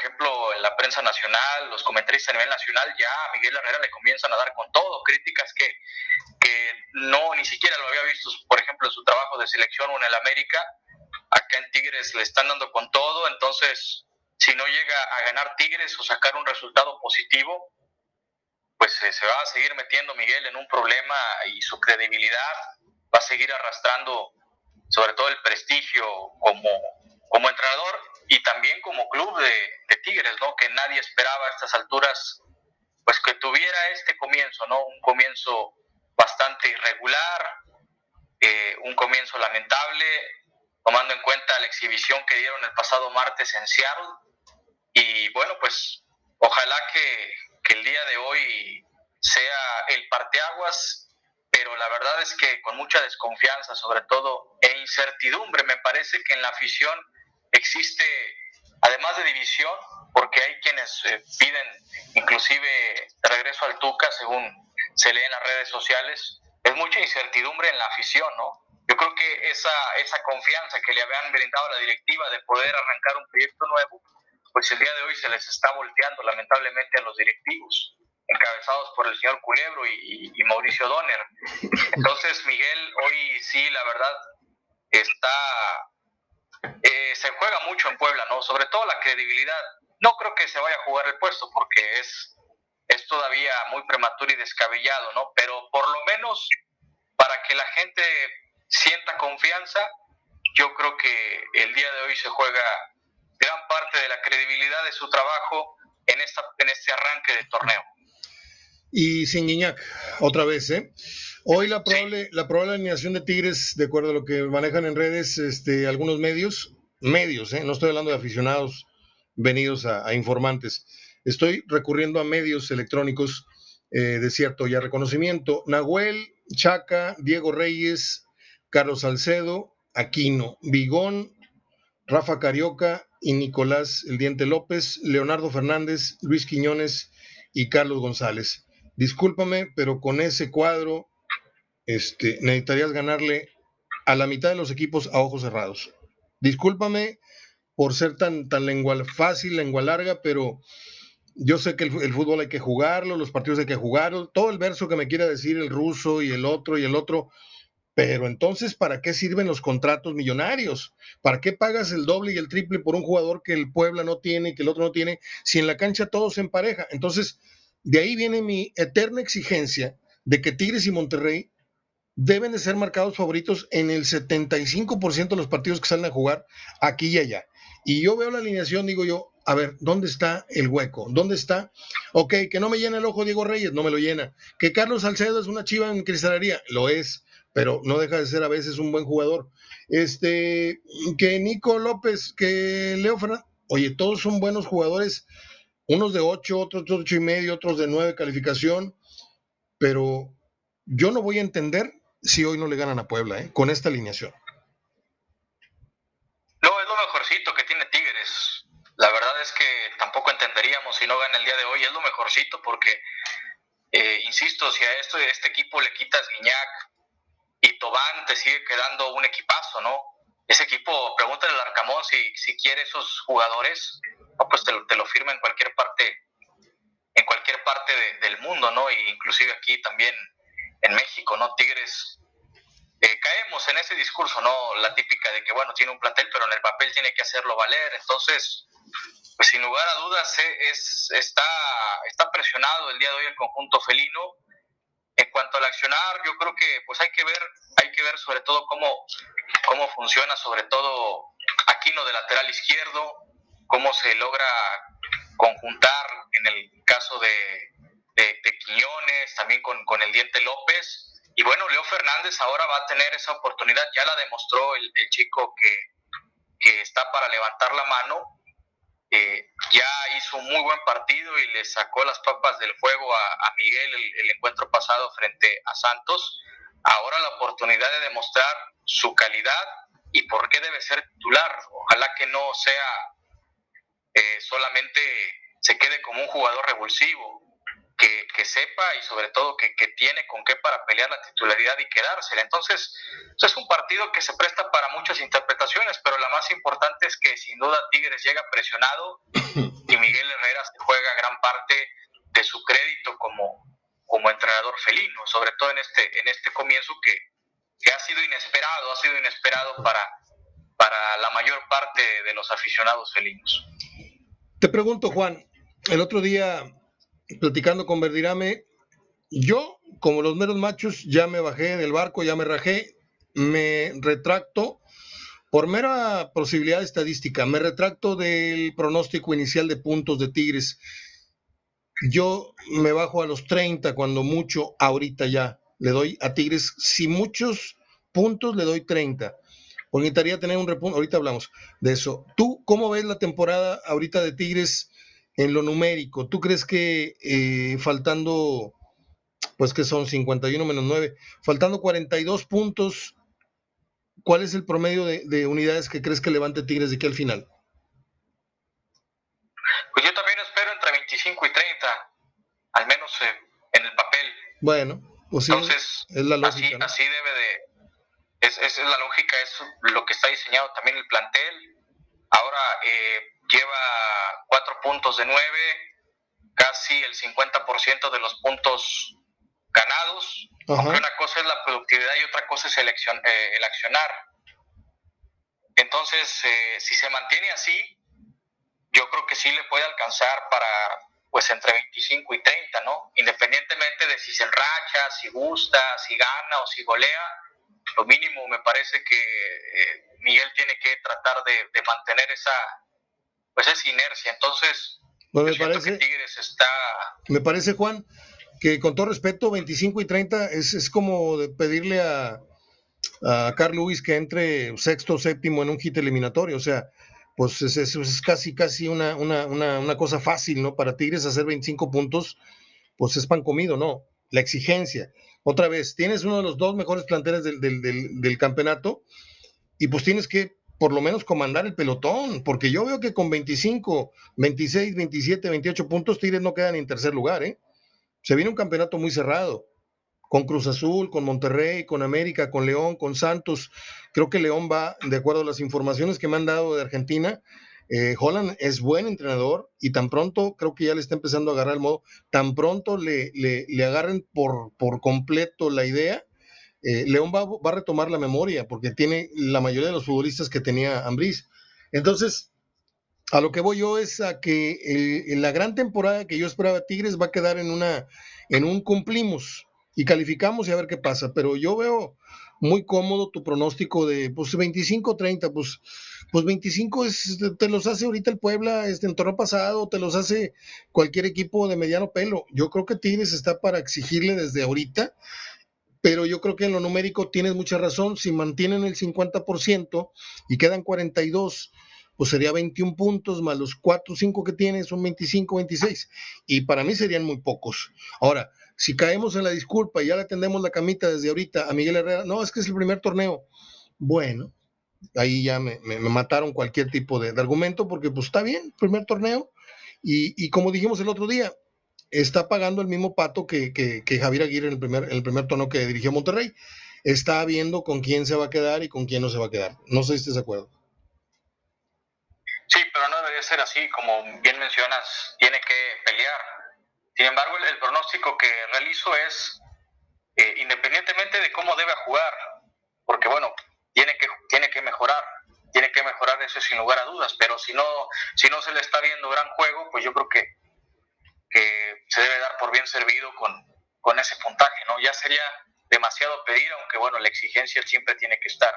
ejemplo, en la prensa nacional, los comentaristas a nivel nacional, ya a Miguel Herrera le comienzan a dar con todo, críticas que, que no ni siquiera lo había visto, por ejemplo, en su trabajo de selección o en el América. Acá en Tigres le están dando con todo, entonces, si no llega a ganar Tigres o sacar un resultado positivo, pues eh, se va a seguir metiendo Miguel en un problema y su credibilidad va a seguir arrastrando sobre todo el prestigio como, como entrenador y también como club de, Tigres, ¿no? Que nadie esperaba a estas alturas pues que tuviera este comienzo, ¿no? Un comienzo bastante irregular, eh, un comienzo lamentable, tomando en cuenta la exhibición que dieron el pasado martes en Seattle. Y bueno, pues ojalá que, que el día de hoy sea el parteaguas, pero la verdad es que con mucha desconfianza, sobre todo, e incertidumbre, me parece que en la afición existe, además de división, porque hay quienes eh, piden inclusive regreso al Tuca, según se lee en las redes sociales, es mucha incertidumbre en la afición, ¿no? Yo creo que esa, esa confianza que le habían brindado a la directiva de poder arrancar un proyecto nuevo, pues el día de hoy se les está volteando lamentablemente a los directivos, encabezados por el señor Culebro y, y Mauricio Donner. Entonces, Miguel, hoy sí, la verdad, está eh, se juega mucho en Puebla, ¿no? Sobre todo la credibilidad. No creo que se vaya a jugar el puesto porque es, es todavía muy prematuro y descabellado, ¿no? Pero por lo menos para que la gente sienta confianza, yo creo que el día de hoy se juega gran parte de la credibilidad de su trabajo en, esta, en este arranque de torneo. Y sin Guiñac, otra vez, ¿eh? Hoy la probable, la probable alineación de Tigres, de acuerdo a lo que manejan en redes este, algunos medios, medios, ¿eh? no estoy hablando de aficionados venidos a, informantes, estoy recurriendo a medios electrónicos eh, de cierto ya reconocimiento. Nahuel, Chaca, Diego Reyes, Carlos Salcedo, Aquino, Vigón, Rafa Carioca y Nicolás El Diente López, Leonardo Fernández, Luis Quiñones y Carlos González. Discúlpame, pero con ese cuadro este, necesitarías ganarle a la mitad de los equipos a ojos cerrados. Discúlpame por ser tan, tan lengua fácil, lengua larga, pero yo sé que el, fútbol hay que jugarlo, los partidos hay que jugarlo, todo el verso que me quiera decir el ruso y el otro y el otro, pero entonces, ¿para qué sirven los contratos millonarios? ¿Para qué pagas el doble y el triple por un jugador que el Puebla no tiene y que el otro no tiene, si en la cancha todos se empareja? Entonces, de ahí viene mi eterna exigencia de que Tigres y Monterrey deben de ser marcados favoritos en el 75% de los partidos que salen a jugar aquí y allá. Y yo veo la alineación, digo yo, a ver, ¿dónde está el hueco? ¿Dónde está? Ok, que no me llena el ojo Diego Reyes, no me lo llena. Que Carlos Salcedo es una chiva en cristalería, lo es, pero no deja de ser a veces un buen jugador. Este, que Nico López, que Leo Fernández, oye, todos son buenos jugadores, unos de 8, otros de 8 y medio, otros de 9 calificación, pero yo no voy a entender si hoy no le ganan a Puebla, ¿eh? con esta alineación. No, es lo mejorcito que tiene Tigres. La verdad es que tampoco entenderíamos si no gana el día de hoy. Es lo mejorcito porque, eh, insisto, si a esto, este equipo le quitas Guiñac y Tobán, te sigue quedando un equipazo, ¿no? Ese equipo, pregúntale al Arcamón si, si quiere esos jugadores, pues te, te, lo firma en cualquier parte, en cualquier parte del mundo, ¿no? E inclusive aquí también en México, ¿no? Tigres, eh, caemos en ese discurso, ¿no? La típica de que, bueno, tiene un plantel, pero en el papel tiene que hacerlo valer. Entonces, pues sin lugar a dudas, eh, es, está, está presionado el día de hoy el conjunto felino. En cuanto al accionar, yo creo que pues hay que ver, hay que ver sobre todo cómo, cómo funciona, sobre todo Aquino de lateral izquierdo, cómo se logra conjuntar en el caso de, de, Quiñones, también con, con, el Diente López. Y bueno, Leo Fernández ahora va a tener esa oportunidad, ya la demostró el, chico que, que, está para levantar la mano. Eh, ya hizo un muy buen partido y le sacó las papas del fuego a, a Miguel el, el, encuentro pasado frente a Santos. Ahora la oportunidad de demostrar su calidad y por qué debe ser titular. Ojalá que no sea eh, solamente se quede como un jugador revulsivo, que, sepa y sobre todo que, tiene con qué para pelear la titularidad y quedársela. Entonces, es un partido que se presta para muchas interpretaciones, pero la más importante es que sin duda Tigres llega presionado y Miguel Herrera se juega gran parte de su crédito como, como entrenador felino, sobre todo en este, en este comienzo que, que ha sido inesperado, ha sido inesperado para, para la mayor parte de los aficionados felinos. Te pregunto, Juan, el otro día platicando con Verdirame, yo, como los meros machos, ya me bajé del barco, ya me rajé, me retracto por mera posibilidad estadística, me retracto del pronóstico inicial de puntos de Tigres. yo me bajo a los 30 cuando mucho, ahorita ya. Le doy a Tigres, si muchos puntos, le doy 30. Porque necesitaría tener un repunto, ahorita hablamos de eso. ¿Tú cómo ves la temporada ahorita de Tigres en lo numérico? ¿Tú crees que eh, faltando, pues que son 51 menos 9, faltando 42 puntos, ¿cuál es el promedio de, de unidades que crees que levante Tigres de aquí al final? Pues yo también espero entre 25 y 30, al menos eh, en el papel. Bueno, pues Entonces, es la lógica. Así, debe de. Es, es, la lógica, es lo que está diseñado también el plantel. Ahora eh, lleva cuatro puntos de nueve, casi el 50% de los puntos ganados. Aunque una cosa es la productividad y otra cosa es el, eh, el accionar. Entonces, si se mantiene así, yo creo que sí le puede alcanzar para pues entre 25 y 30, ¿no? Independientemente de si se enracha, si gusta, si gana o si golea, lo mínimo me parece que eh, Miguel tiene que tratar de, mantener esa pues esa inercia. Entonces, me parece, Tigres está... Me parece, Juan, que con todo respeto, 25 y 30 es, es como pedirle a, a Carl Lewis que entre sexto o séptimo en un hit eliminatorio. O sea, pues es, es, casi, casi una, una, una, una, cosa fácil, ¿no? Para Tigres hacer 25 puntos, pues es pan comido, ¿no? La exigencia. Otra vez, tienes uno de los dos mejores planteles del, del, del, campeonato y pues tienes que por lo menos comandar el pelotón, porque yo veo que con 25, 26, 27, 28 puntos Tigres no quedan en tercer lugar, ¿eh? Se viene un campeonato muy cerrado con Cruz Azul, con Monterrey, con América, con León, con Santos. Creo que León va, de acuerdo a las informaciones que me han dado de Argentina, eh, Holland es buen entrenador y tan pronto, creo que ya le está empezando a agarrar el modo, tan pronto le, le, agarren por, por completo la idea, eh, León va, a retomar la memoria porque tiene la mayoría de los futbolistas que tenía Ambriz. Entonces, a lo que voy yo es a que la gran temporada que yo esperaba Tigres va a quedar en, una, en un cumplimos y calificamos y a ver qué pasa. Pero yo veo muy cómodo tu pronóstico de pues 25-30, pues, pues 25 es, te los hace ahorita el Puebla este, en torneo pasado, te los hace cualquier equipo de mediano pelo. Yo creo que Tigres está para exigirle desde ahorita, pero yo creo que en lo numérico tienes mucha razón. Si mantienen el 50% y quedan 42, pues sería 21 puntos más los 4 o 5 que tienen, son 25, 26. Y para mí serían muy pocos. Ahora, si caemos en la disculpa y ya le tendemos la camita desde ahorita a Miguel Herrera, no, es que es el primer torneo. Bueno, ahí ya me, mataron cualquier tipo de, argumento porque pues está bien, primer torneo. Y, como dijimos el otro día, está pagando el mismo pato que, Javier Aguirre en el, primer, el primer torneo que dirigió Monterrey. Está viendo con quién se va a quedar y con quién no se va a quedar. No sé si estás de acuerdo. Sí, pero no debería ser así, como bien mencionas, tiene que pelear sin embargo, el, pronóstico que realizo es, eh, independientemente de cómo debe jugar, porque bueno, tiene que, tiene que mejorar, tiene que mejorar eso sin lugar a dudas, pero si no, si no se le está viendo gran juego, pues yo creo que, se debe dar por bien servido con, con ese puntaje, ¿no? Ya sería demasiado pedir, aunque bueno, la exigencia siempre tiene que estar.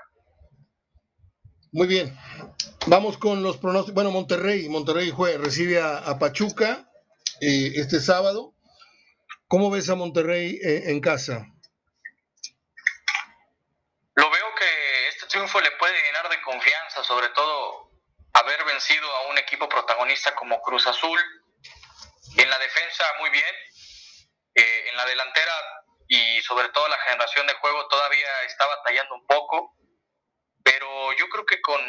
Muy bien. Vamos con los pronósticos. Bueno, Monterrey, Monterrey recibe a Pachuca este sábado. ¿Cómo ves a Monterrey eh, en casa? Lo veo que este triunfo le puede llenar de confianza, sobre todo haber vencido a un equipo protagonista como Cruz Azul. En la defensa muy bien, eh, en la delantera y sobre todo la generación de juego todavía está batallando un poco, pero yo creo que con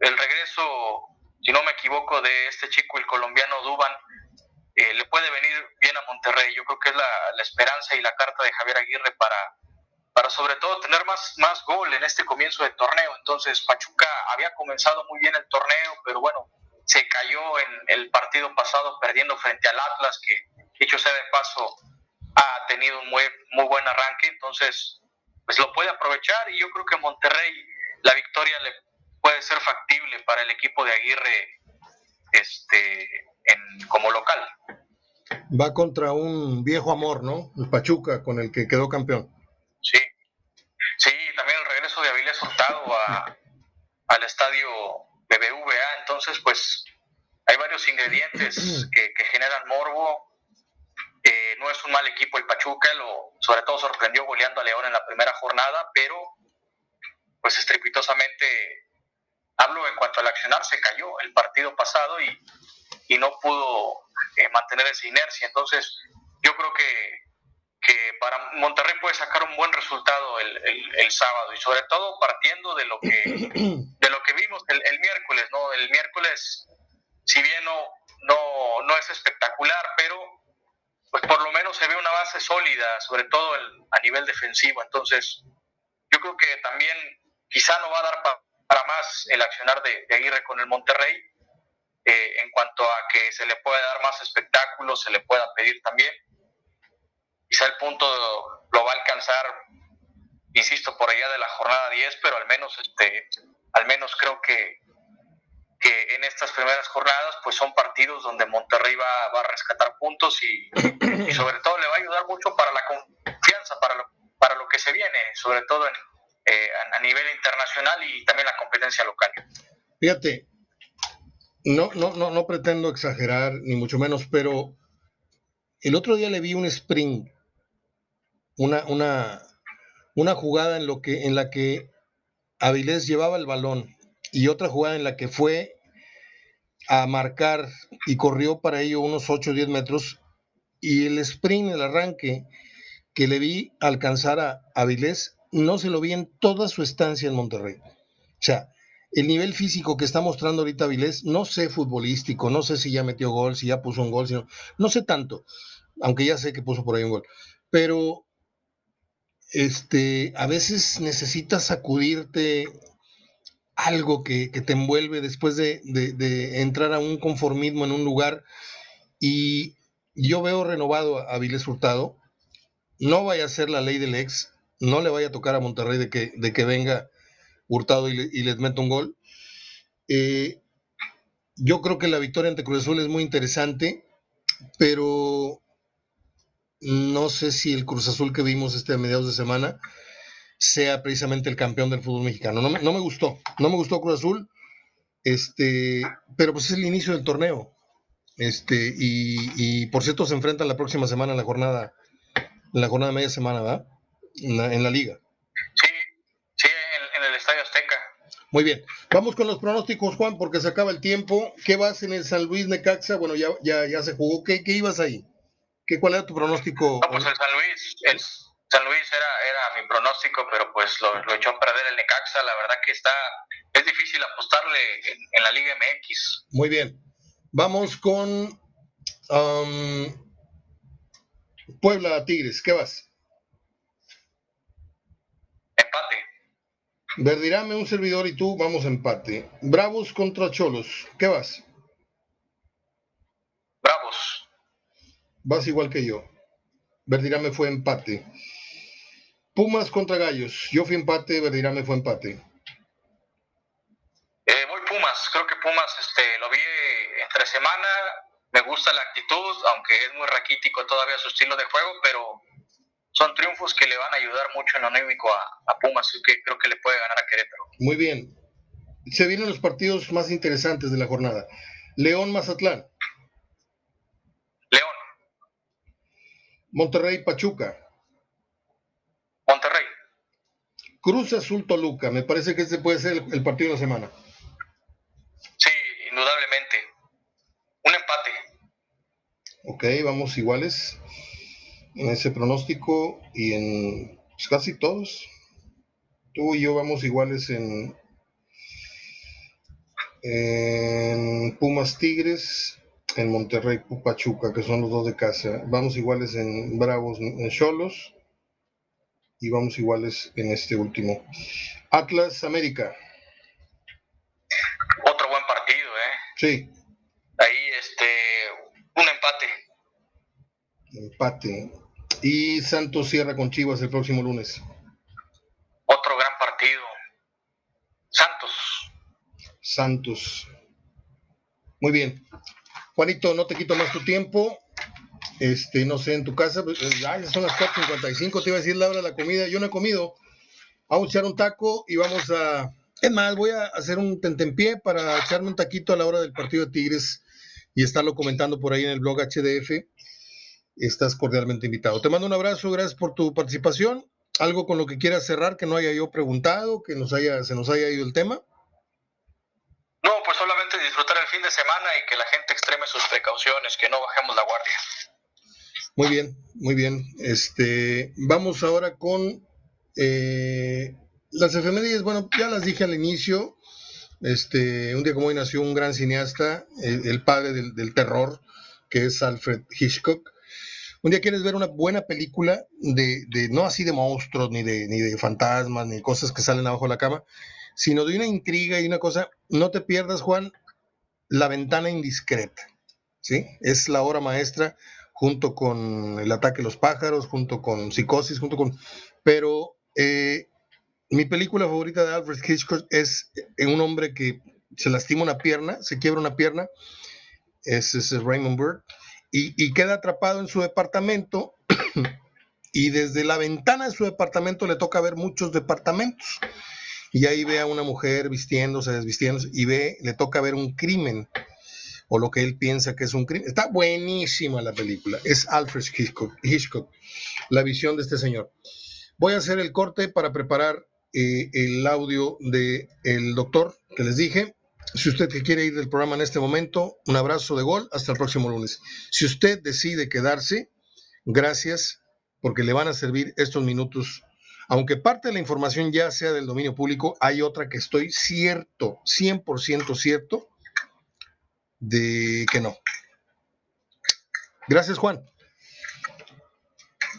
el regreso, si no me equivoco, de este chico, el colombiano Duban, eh, le puede venir bien a Monterrey. Yo creo que es la, esperanza y la carta de Javier Aguirre para, para sobre todo tener más, más gol en este comienzo de torneo. Entonces Pachuca había comenzado muy bien el torneo, pero bueno, se cayó en el partido pasado perdiendo frente al Atlas, que dicho sea de paso ha tenido un muy, muy buen arranque, entonces pues lo puede aprovechar y yo creo que Monterrey la victoria le puede ser factible para el equipo de Aguirre este como local. Va contra un viejo amor, ¿no? El Pachuca, con el que quedó campeón. Sí, sí, también el regreso de Avilés Hurtado al estadio BBVA, entonces pues hay varios ingredientes que, generan morbo no es un mal equipo el Pachuca, lo, sobre todo sorprendió goleando a León en la primera jornada, pero pues estrepitosamente, hablo en cuanto al accionar, se cayó el partido pasado y, y no pudo eh, mantener esa inercia. Entonces, yo creo que, que para Monterrey puede sacar un buen resultado el, el, sábado y sobre todo partiendo de lo que, de lo que vimos el, el miércoles, ¿no? El miércoles, si bien no, no, no es espectacular, pero pues por lo menos se ve una base sólida, sobre todo a nivel defensivo. Entonces, yo creo que también quizá no va a dar para más el accionar de, Aguirre con el Monterrey, eh, en cuanto a que se le puede dar más espectáculo, se le pueda pedir también. Quizá el punto lo va a alcanzar, insisto, por allá de la jornada 10, pero al menos, este, al menos creo que, que en estas primeras jornadas pues son partidos donde Monterrey va, va a rescatar puntos y, y, sobre todo le va a ayudar mucho para la confianza, para lo, para lo que se viene, sobre todo en, eh, a nivel internacional y también la competencia local. Fíjate, no, no, no, no pretendo exagerar, ni mucho menos, pero el otro día le vi un sprint, una, una, una jugada en, lo que, en la que Avilés llevaba el balón y otra jugada en la que fue a marcar y corrió para ello unos 8 o 10 metros y el sprint, el arranque que le vi alcanzar a Avilés, no se lo vi en toda su estancia en Monterrey. O sea, el nivel físico que está mostrando ahorita Avilés, no sé futbolístico, no sé si ya metió gol, si ya puso un gol, sino, no sé tanto, aunque ya sé que puso por ahí un gol, pero este, a veces necesitas sacudirte algo que, te envuelve después de, entrar a un conformismo en un lugar. Y yo veo renovado a Viles Hurtado. No vaya a ser la ley del ex, no le vaya a tocar a Monterrey de que, de que venga Hurtado y, les meta un gol. Eh, yo creo que la victoria ante Cruz Azul es muy interesante, pero no sé si el Cruz Azul que vimos este a mediados de semana sea precisamente el campeón del fútbol mexicano. No me, no me gustó, no me gustó Cruz Azul, este, pero pues es el inicio del torneo. Este, y, por cierto se enfrentan la próxima semana en la jornada, en la jornada de media semana, ¿verdad? En la, liga. Sí, sí, en, el Estadio Azteca. Muy bien. Vamos con los pronósticos, Juan, porque se acaba el tiempo. ¿Qué vas en el San Luis Necaxa? Bueno, ya, ya, ya se jugó. ¿Qué, ¿Qué ibas ahí? ¿Qué, ¿Cuál era tu pronóstico? Vamos el San Luis, el, San Luis era, era mi pronóstico, pero pues lo, echó a perder el Necaxa. La verdad que está, es difícil apostarle en, la Liga MX. Muy bien. Vamos con um, Puebla Tigres. ¿Qué vas? Empate. Verdirame un servidor y tú vamos a empate. Bravos contra Cholos. ¿Qué vas? Bravos. Vas igual que yo. Verdirame fue empate. Pumas contra Gallos. Yo fui empate, Verdirame fue empate. Eh, voy Pumas. Creo que Pumas este, lo vi entre semana. Me gusta la actitud, aunque es muy raquítico todavía su estilo de juego, pero son triunfos que le van a ayudar mucho en lo anémico a, Pumas, así que creo que le puede ganar a Querétaro. Muy bien. Se vienen los partidos más interesantes de la jornada. León Mazatlán. León. Monterrey Pachuca. Monterrey. Cruz Azul Toluca, me parece que ese puede ser el, partido de la semana. Sí, indudablemente. Un empate. Ok, vamos iguales en ese pronóstico y en pues, casi todos. Tú y yo vamos iguales en, en Pumas Tigres, en Monterrey Pachuca, que son los dos de casa. Vamos iguales en Bravos, en Cholos y vamos iguales en este último. Atlas América. Otro buen partido, ¿eh? Sí. Ahí, este, un empate. Empate. Y Santos cierra con Chivas el próximo lunes. Otro gran partido. Santos. Santos. Muy bien. Juanito, no te quito más tu tiempo este, no sé, en tu casa, pues, eh, son las 4.55, te iba a decir la hora de la comida, yo no he comido, vamos a echar un taco y vamos a, es más, voy a hacer un tentempié para echarme un taquito a la hora del partido de Tigres y estarlo comentando por ahí en el blog HDF. estás cordialmente invitado. Te mando un abrazo, gracias por tu participación. ¿Algo con lo que quieras cerrar que no haya yo preguntado, que nos haya, se nos haya ido el tema? No, pues solamente disfrutar el fin de semana y que la gente extreme sus precauciones, que no bajemos la guardia. Muy bien, muy bien. Este, vamos ahora con eh, las efemérides. Bueno, ya las dije al inicio. Este, un día como hoy nació un gran cineasta, el, padre del, del, terror, que es Alfred Hitchcock. Un día quieres ver una buena película de, de, no así de monstruos, ni de, ni de fantasmas, ni cosas que salen abajo de la cama, sino de una intriga y una cosa, no te pierdas, Juan, La ventana indiscreta. ¿sí? Es la obra maestra junto con El ataque de los pájaros, junto con Psicosis, junto con... Pero eh, mi película favorita de Alfred Hitchcock es un hombre que se lastima una pierna, se quiebra una pierna, es, es Raymond Bird, y, queda atrapado en su departamento y desde la ventana de su departamento le toca ver muchos departamentos. Y ahí ve a una mujer vistiéndose, desvistiéndose, y ve, le toca ver un crimen, o lo que él piensa que es un crimen. Está buenísima la película. Es Alfred Hitchcock, la visión de este señor. Voy a hacer el corte para preparar eh, el audio del el doctor que les dije. Si usted quiere ir del programa en este momento, un abrazo de gol. Hasta el próximo lunes. Si usted decide quedarse, gracias, porque le van a servir estos minutos. Aunque parte de la información ya sea del dominio público, hay otra que estoy cierto, 100% cierto, de que no. Gracias, Juan.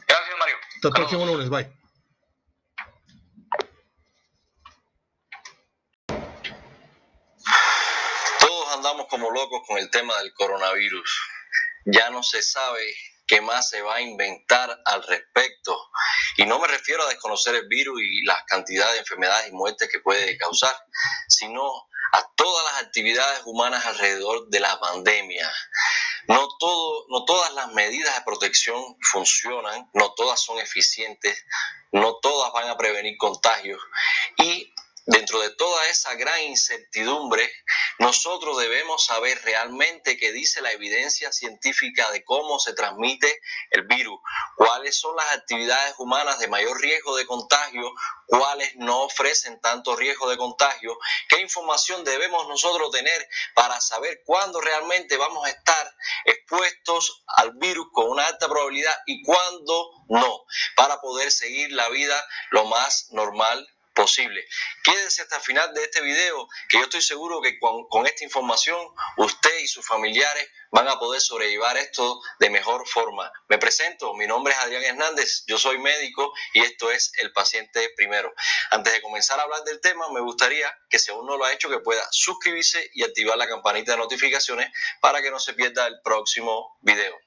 Gracias, Mario. Hasta el próximo lunes. Bye. andamos como locos con el tema del coronavirus. Ya no se sabe qué más se va a inventar al respecto. Y no me refiero a desconocer el virus y las cantidades de enfermedades y muertes que puede causar, sino a todas las actividades humanas alrededor de la pandemia. No, todo, no todas las medidas de protección funcionan, no todas son eficientes, no todas van a prevenir contagios y dentro de toda esa gran incertidumbre, nosotros debemos saber realmente qué dice la evidencia científica de cómo se transmite el virus, cuáles son las actividades humanas de mayor riesgo de contagio, cuáles no ofrecen tanto riesgo de contagio, qué información debemos nosotros tener para saber cuándo realmente vamos a estar expuestos al virus con una alta probabilidad y cuándo no, para poder seguir la vida lo más normal posible. Quédese hasta el final de este video, que yo estoy seguro que con, esta información usted y sus familiares van a poder sobrellevar esto de mejor forma. Me presento, mi nombre es Adrián Hernández, yo soy médico y esto es El Paciente Primero. Antes de comenzar a hablar del tema, me gustaría que si aún no lo ha hecho, que pueda suscribirse y activar la campanita de notificaciones para que no se pierda el próximo video.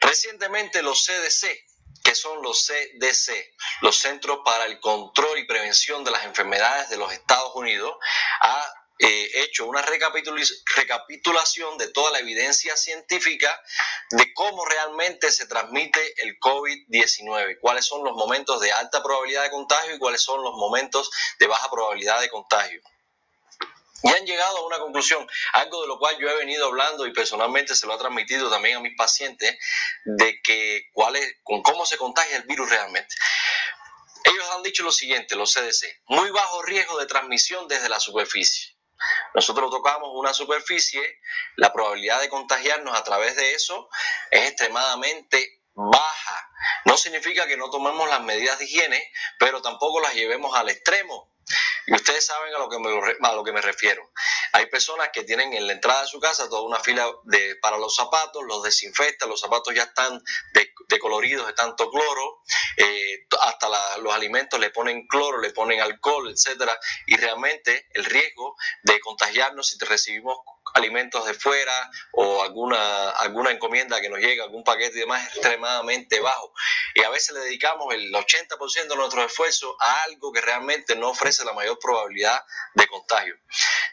Recientemente los CDC que son los CDC, los Centros para el Control y Prevención de las Enfermedades de los Estados Unidos, ha eh, hecho una recapitulación de toda la evidencia científica de cómo realmente se transmite el COVID-19, cuáles son los momentos de alta probabilidad de contagio y cuáles son los momentos de baja probabilidad de contagio y han llegado a una conclusión, algo de lo cual yo he venido hablando y personalmente se lo ha transmitido también a mis pacientes, de que cuál es, con cómo se contagia el virus realmente. Ellos han dicho lo siguiente, los CDC, muy bajo riesgo de transmisión desde la superficie. Nosotros tocamos una superficie, la probabilidad de contagiarnos a través de eso es extremadamente baja. No significa que no tomemos las medidas de higiene, pero tampoco las llevemos al extremo y ustedes saben a lo que me, a lo que me refiero. Hay personas que tienen en la entrada de su casa toda una fila de, para los zapatos, los desinfectan, los zapatos ya están decoloridos de, tanto cloro, eh, hasta los alimentos le ponen cloro, le ponen alcohol, etcétera, y realmente el riesgo de contagiarnos si recibimos alimentos de fuera o alguna, alguna encomienda que nos llega, algún paquete y demás, es extremadamente bajo. Y a veces le dedicamos el 80% de nuestro esfuerzo a algo que realmente no ofrece la mayor probabilidad de contagio.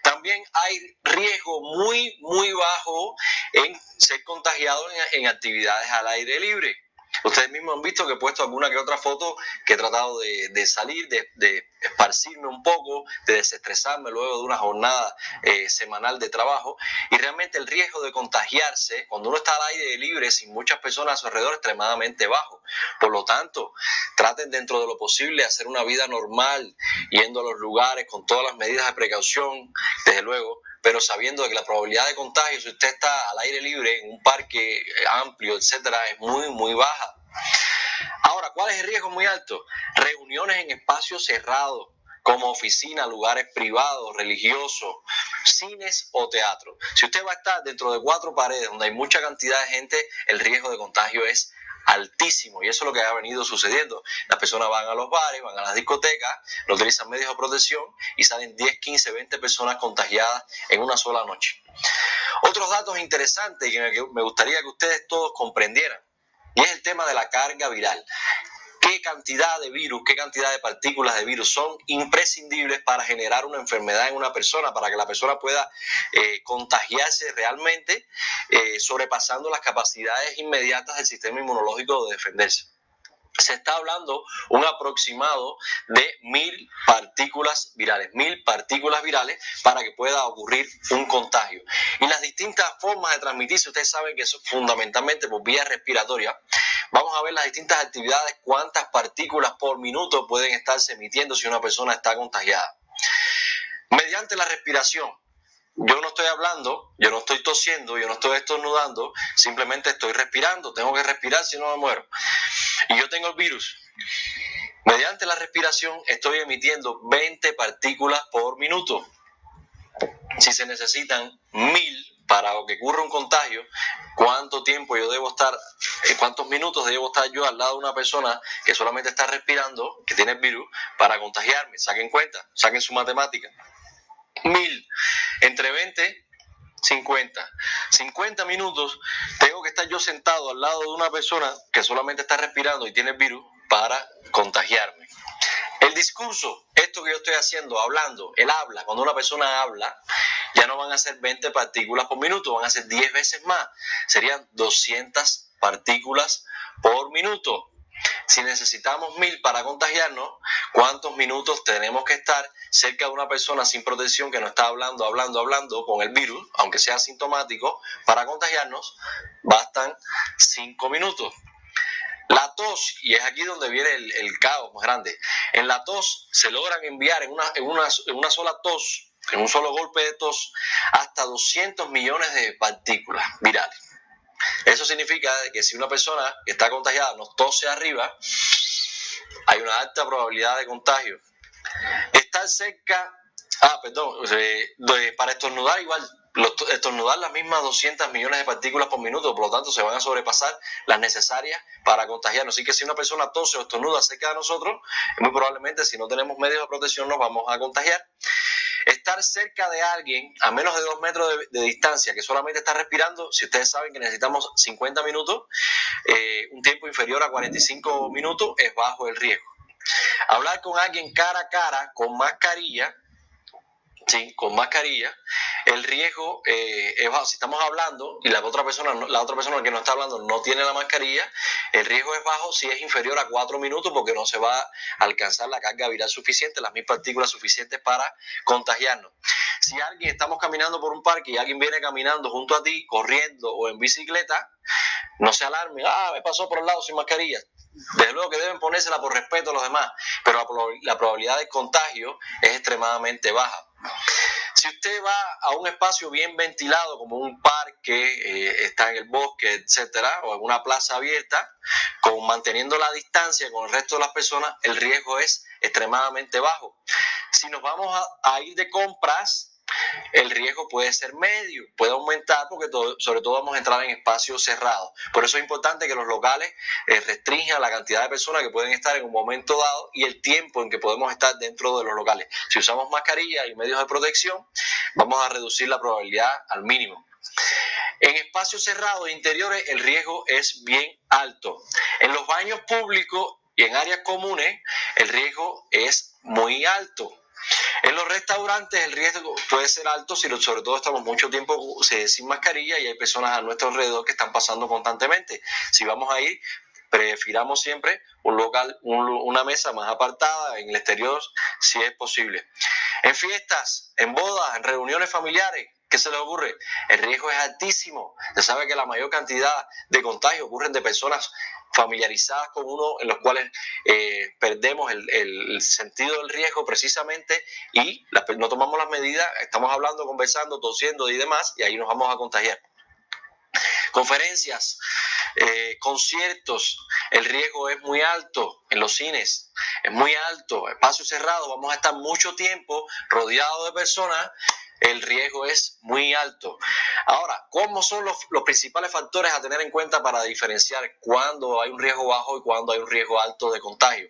También hay riesgo muy, muy bajo en ser contagiado en, en actividades al aire libre. Ustedes mismos han visto que he puesto alguna que otra foto que he tratado de, salir, de, esparcirme un poco, de desestresarme luego de una jornada eh, semanal de trabajo. Y realmente el riesgo de contagiarse cuando uno está al aire libre sin muchas personas a su alrededor es extremadamente bajo. Por lo tanto, traten dentro de lo posible hacer una vida normal, yendo a los lugares con todas las medidas de precaución, desde luego, pero sabiendo que la probabilidad de contagio, si usted está al aire libre en un parque amplio, etcétera, es muy, muy baja. Ahora, ¿cuál es el riesgo muy alto? Reuniones en espacios cerrados, como oficina, lugares privados, religiosos, cines o teatro. Si usted va a estar dentro de cuatro paredes donde hay mucha cantidad de gente, el riesgo de contagio es altísimo y eso es lo que ha venido sucediendo. Las personas van a los bares, van a las discotecas, no utilizan medios de protección y salen 10, 15, 20 personas contagiadas en una sola noche. Otros datos interesantes que me gustaría que ustedes todos comprendieran y es el tema de la carga viral qué cantidad de virus, qué cantidad de partículas de virus son imprescindibles para generar una enfermedad en una persona, para que la persona pueda eh, contagiarse realmente, eh, sobrepasando las capacidades inmediatas del sistema inmunológico de defenderse se está hablando un aproximado de mil partículas virales, mil partículas virales para que pueda ocurrir un contagio. Y las distintas formas de transmitirse, ustedes saben que eso fundamentalmente por vía respiratoria. Vamos a ver las distintas actividades, cuántas partículas por minuto pueden estarse emitiendo si una persona está contagiada. Mediante la respiración, yo no estoy hablando, yo no estoy tosiendo, yo no estoy estornudando, simplemente estoy respirando, tengo que respirar si no me muero. Y yo tengo el virus. Mediante la respiración estoy emitiendo 20 partículas por minuto. Si se necesitan mil para que ocurra un contagio, ¿cuánto tiempo yo debo estar, eh, cuántos minutos debo estar yo al lado de una persona que solamente está respirando, que tiene el virus, para contagiarme? Saquen cuenta, saquen su matemática mil, entre 20, 50. 50 minutos tengo que estar yo sentado al lado de una persona que solamente está respirando y tiene el virus para contagiarme. El discurso, esto que yo estoy haciendo, hablando, el habla, cuando una persona habla, ya no van a ser 20 partículas por minuto, van a ser 10 veces más. Serían 200 partículas por minuto. Si necesitamos mil para contagiarnos, ¿cuántos minutos tenemos que estar cerca de una persona sin protección que no está hablando, hablando, hablando con el virus, aunque sea asintomático, para contagiarnos? Bastan cinco minutos. La tos, y es aquí donde viene el, caos más grande, en la tos se logran enviar en una, en una sola tos, en un solo golpe de tos, hasta 200 millones de partículas virales. Eso significa que si una persona que está contagiada nos tose arriba, hay una alta probabilidad de contagio. Estar cerca, ah, perdón, eh, para estornudar igual, estornudar las mismas 200 millones de partículas por minuto, por lo tanto se van a sobrepasar las necesarias para contagiarnos. Así que si una persona tose o estornuda cerca de nosotros, muy probablemente si no tenemos medios de protección nos vamos a contagiar. Estar cerca de alguien a menos de dos metros de, distancia que solamente está respirando, si ustedes saben que necesitamos 50 minutos, eh, un tiempo inferior a 45 minutos es bajo el riesgo. Hablar con alguien cara a cara con mascarilla con mascarilla, el riesgo eh, es bajo. Si estamos hablando y la otra persona, la otra persona que no está hablando no tiene la mascarilla, el riesgo es bajo si es inferior a cuatro minutos porque no se va a alcanzar la carga viral suficiente, las mil partículas suficientes para contagiarnos. Si alguien estamos caminando por un parque y alguien viene caminando junto a ti, corriendo o en bicicleta, no se alarme, ah, me pasó por el lado sin mascarilla. Desde luego que deben ponérsela por respeto a los demás, pero la, probabilidad de contagio es extremadamente baja. Si usted va a un espacio bien ventilado, como un parque, eh, está en el bosque, etcétera, o en una plaza abierta, con manteniendo la distancia con el resto de las personas, el riesgo es extremadamente bajo. Si nos vamos a ir de compras, el riesgo puede ser medio, puede aumentar porque sobre todo vamos a entrar en espacios cerrados. Por eso es importante que los locales eh, restrinjan la cantidad de personas que pueden estar en un momento dado y el tiempo en que podemos estar dentro de los locales. Si usamos mascarilla y medios de protección, vamos a reducir la probabilidad al mínimo. En espacios cerrados e interiores el riesgo es bien alto. En los baños públicos y en áreas comunes el riesgo es muy alto. En los restaurantes el riesgo puede ser alto si sobre todo estamos mucho tiempo sin mascarilla y hay personas a nuestro alrededor que están pasando constantemente. Si vamos a ir prefiramos siempre un local, una mesa más apartada en el exterior si es posible. En fiestas, en bodas, en reuniones familiares, ¿Qué se le ocurre? El riesgo es altísimo. Se sabe que la mayor cantidad de contagios ocurren de personas familiarizadas con uno, en los cuales eh, perdemos el, sentido del riesgo precisamente y no tomamos las medidas, estamos hablando, conversando, tosiendo y demás, y ahí nos vamos a contagiar. Conferencias, eh, conciertos, el riesgo es muy alto en los cines, es muy alto, espacio cerrado, vamos a estar mucho tiempo rodeados de personas el riesgo es muy alto. Ahora, ¿cómo son los, principales factores a tener en cuenta para diferenciar cuándo hay un riesgo bajo y cuándo hay un riesgo alto de contagio?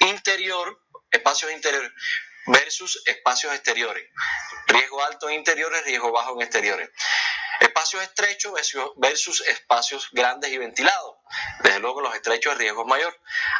Interior, espacios interiores versus espacios exteriores. Riesgo alto en interiores, riesgo bajo en exteriores. Espacios estrechos versus espacios grandes y ventilados. Desde luego los estrechos el riesgo es mayor.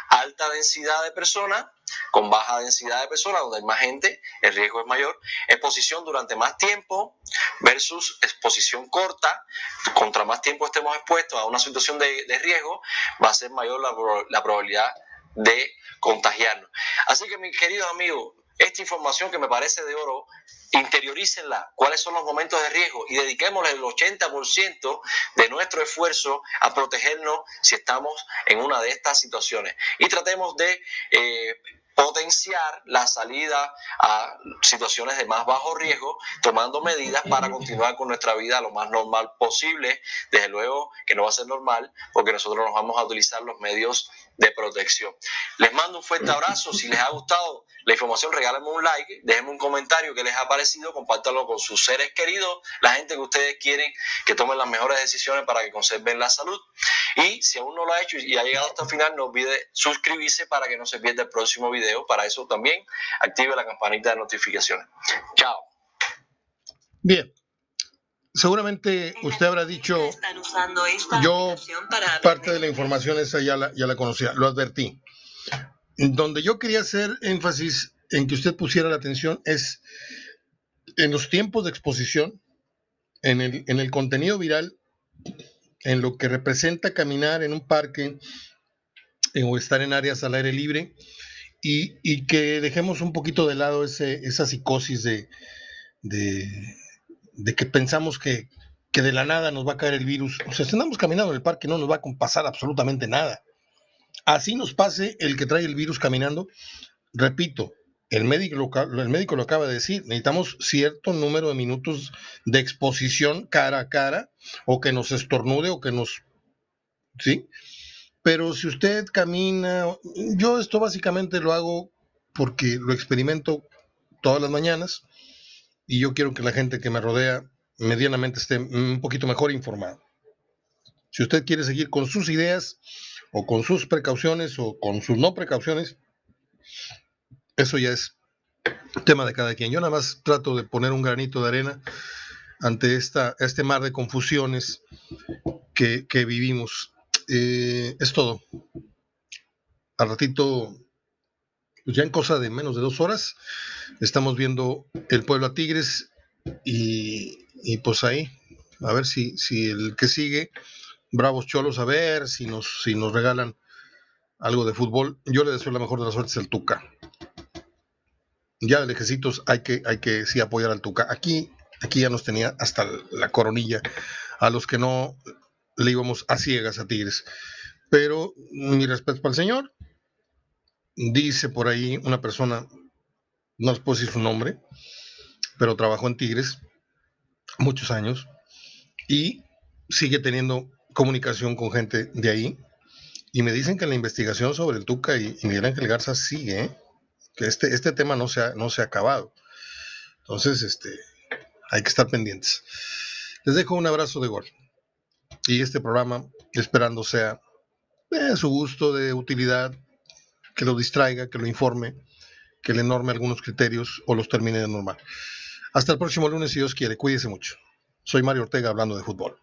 Alta densidad de personas con baja densidad de personas, donde hay más gente, el riesgo es mayor. Exposición durante más tiempo versus exposición corta. Contra más tiempo estemos expuestos a una situación de, riesgo, va a ser mayor la, la probabilidad de contagiarnos. Así que mis queridos amigos, esta información que me parece de oro, interiorícenla, cuáles son los momentos de riesgo y dediquémosle el 80% de nuestro esfuerzo a protegernos si estamos en una de estas situaciones. Y tratemos de eh, potenciar la salida a situaciones de más bajo riesgo, tomando medidas para continuar con nuestra vida lo más normal posible. Desde luego que no va a ser normal porque nosotros nos vamos a utilizar los medios de protección. Les mando un fuerte abrazo. Si les ha gustado la información, regálenme un like, déjenme un comentario que les ha parecido, compártanlo con sus seres queridos, la gente que ustedes quieren que tomen las mejores decisiones para que conserven la salud. Y si aún no lo ha hecho y ha llegado hasta el final, no olvide suscribirse para que no se pierda el próximo video. Para eso también active la campanita de notificaciones. Chao. Bien. Seguramente usted habrá dicho, yo parte de la información esa ya la, ya la conocía, lo advertí. Donde yo quería hacer énfasis en que usted pusiera la atención es en los tiempos de exposición, en el, en el contenido viral en lo que representa caminar en un parque eh, o estar en áreas al aire libre y, que dejemos un poquito de lado ese, esa psicosis de, de, que pensamos que, que, de la nada nos va a caer el virus. O sea, si andamos caminando en el parque no nos va a pasar absolutamente nada. Así nos pase el que trae el virus caminando. Repito, el médico, el médico lo acaba de decir, necesitamos cierto número de minutos de exposición cara a cara, o que nos estornude, o que nos... ¿Sí? Pero si usted camina, yo esto básicamente lo hago porque lo experimento todas las mañanas y yo quiero que la gente que me rodea medianamente esté un poquito mejor informada. Si usted quiere seguir con sus ideas o con sus precauciones o con sus no precauciones, eso ya es tema de cada quien. Yo nada más trato de poner un granito de arena ante esta, este mar de confusiones que, vivimos. Eh, es todo. Al ratito, pues ya en cosa de menos de dos horas, estamos viendo el pueblo a Tigres y, y pues ahí, a ver si, si el que sigue, Bravos Cholos, a ver si nos, si nos regalan algo de fútbol. Yo le deseo la mejor de las suertes al Tuca ya de lejecitos hay que, hay que sí apoyar al Tuca. Aquí, aquí ya nos tenía hasta la coronilla a los que no le íbamos a ciegas a Tigres. Pero mi respeto para el señor. Dice por ahí una persona, no os puedo decir su nombre, pero trabajó en Tigres muchos años y sigue teniendo comunicación con gente de ahí. Y me dicen que la investigación sobre el Tuca y, y Miguel Ángel Garza sigue, ¿eh? que este, este tema no se, ha, no se ha acabado. Entonces, este, hay que estar pendientes. Les dejo un abrazo de gol. Y este programa, esperando sea de su gusto, de utilidad, que lo distraiga, que lo informe, que le norme algunos criterios o los termine de normal. Hasta el próximo lunes, si Dios quiere. Cuídese mucho. Soy Mario Ortega hablando de fútbol.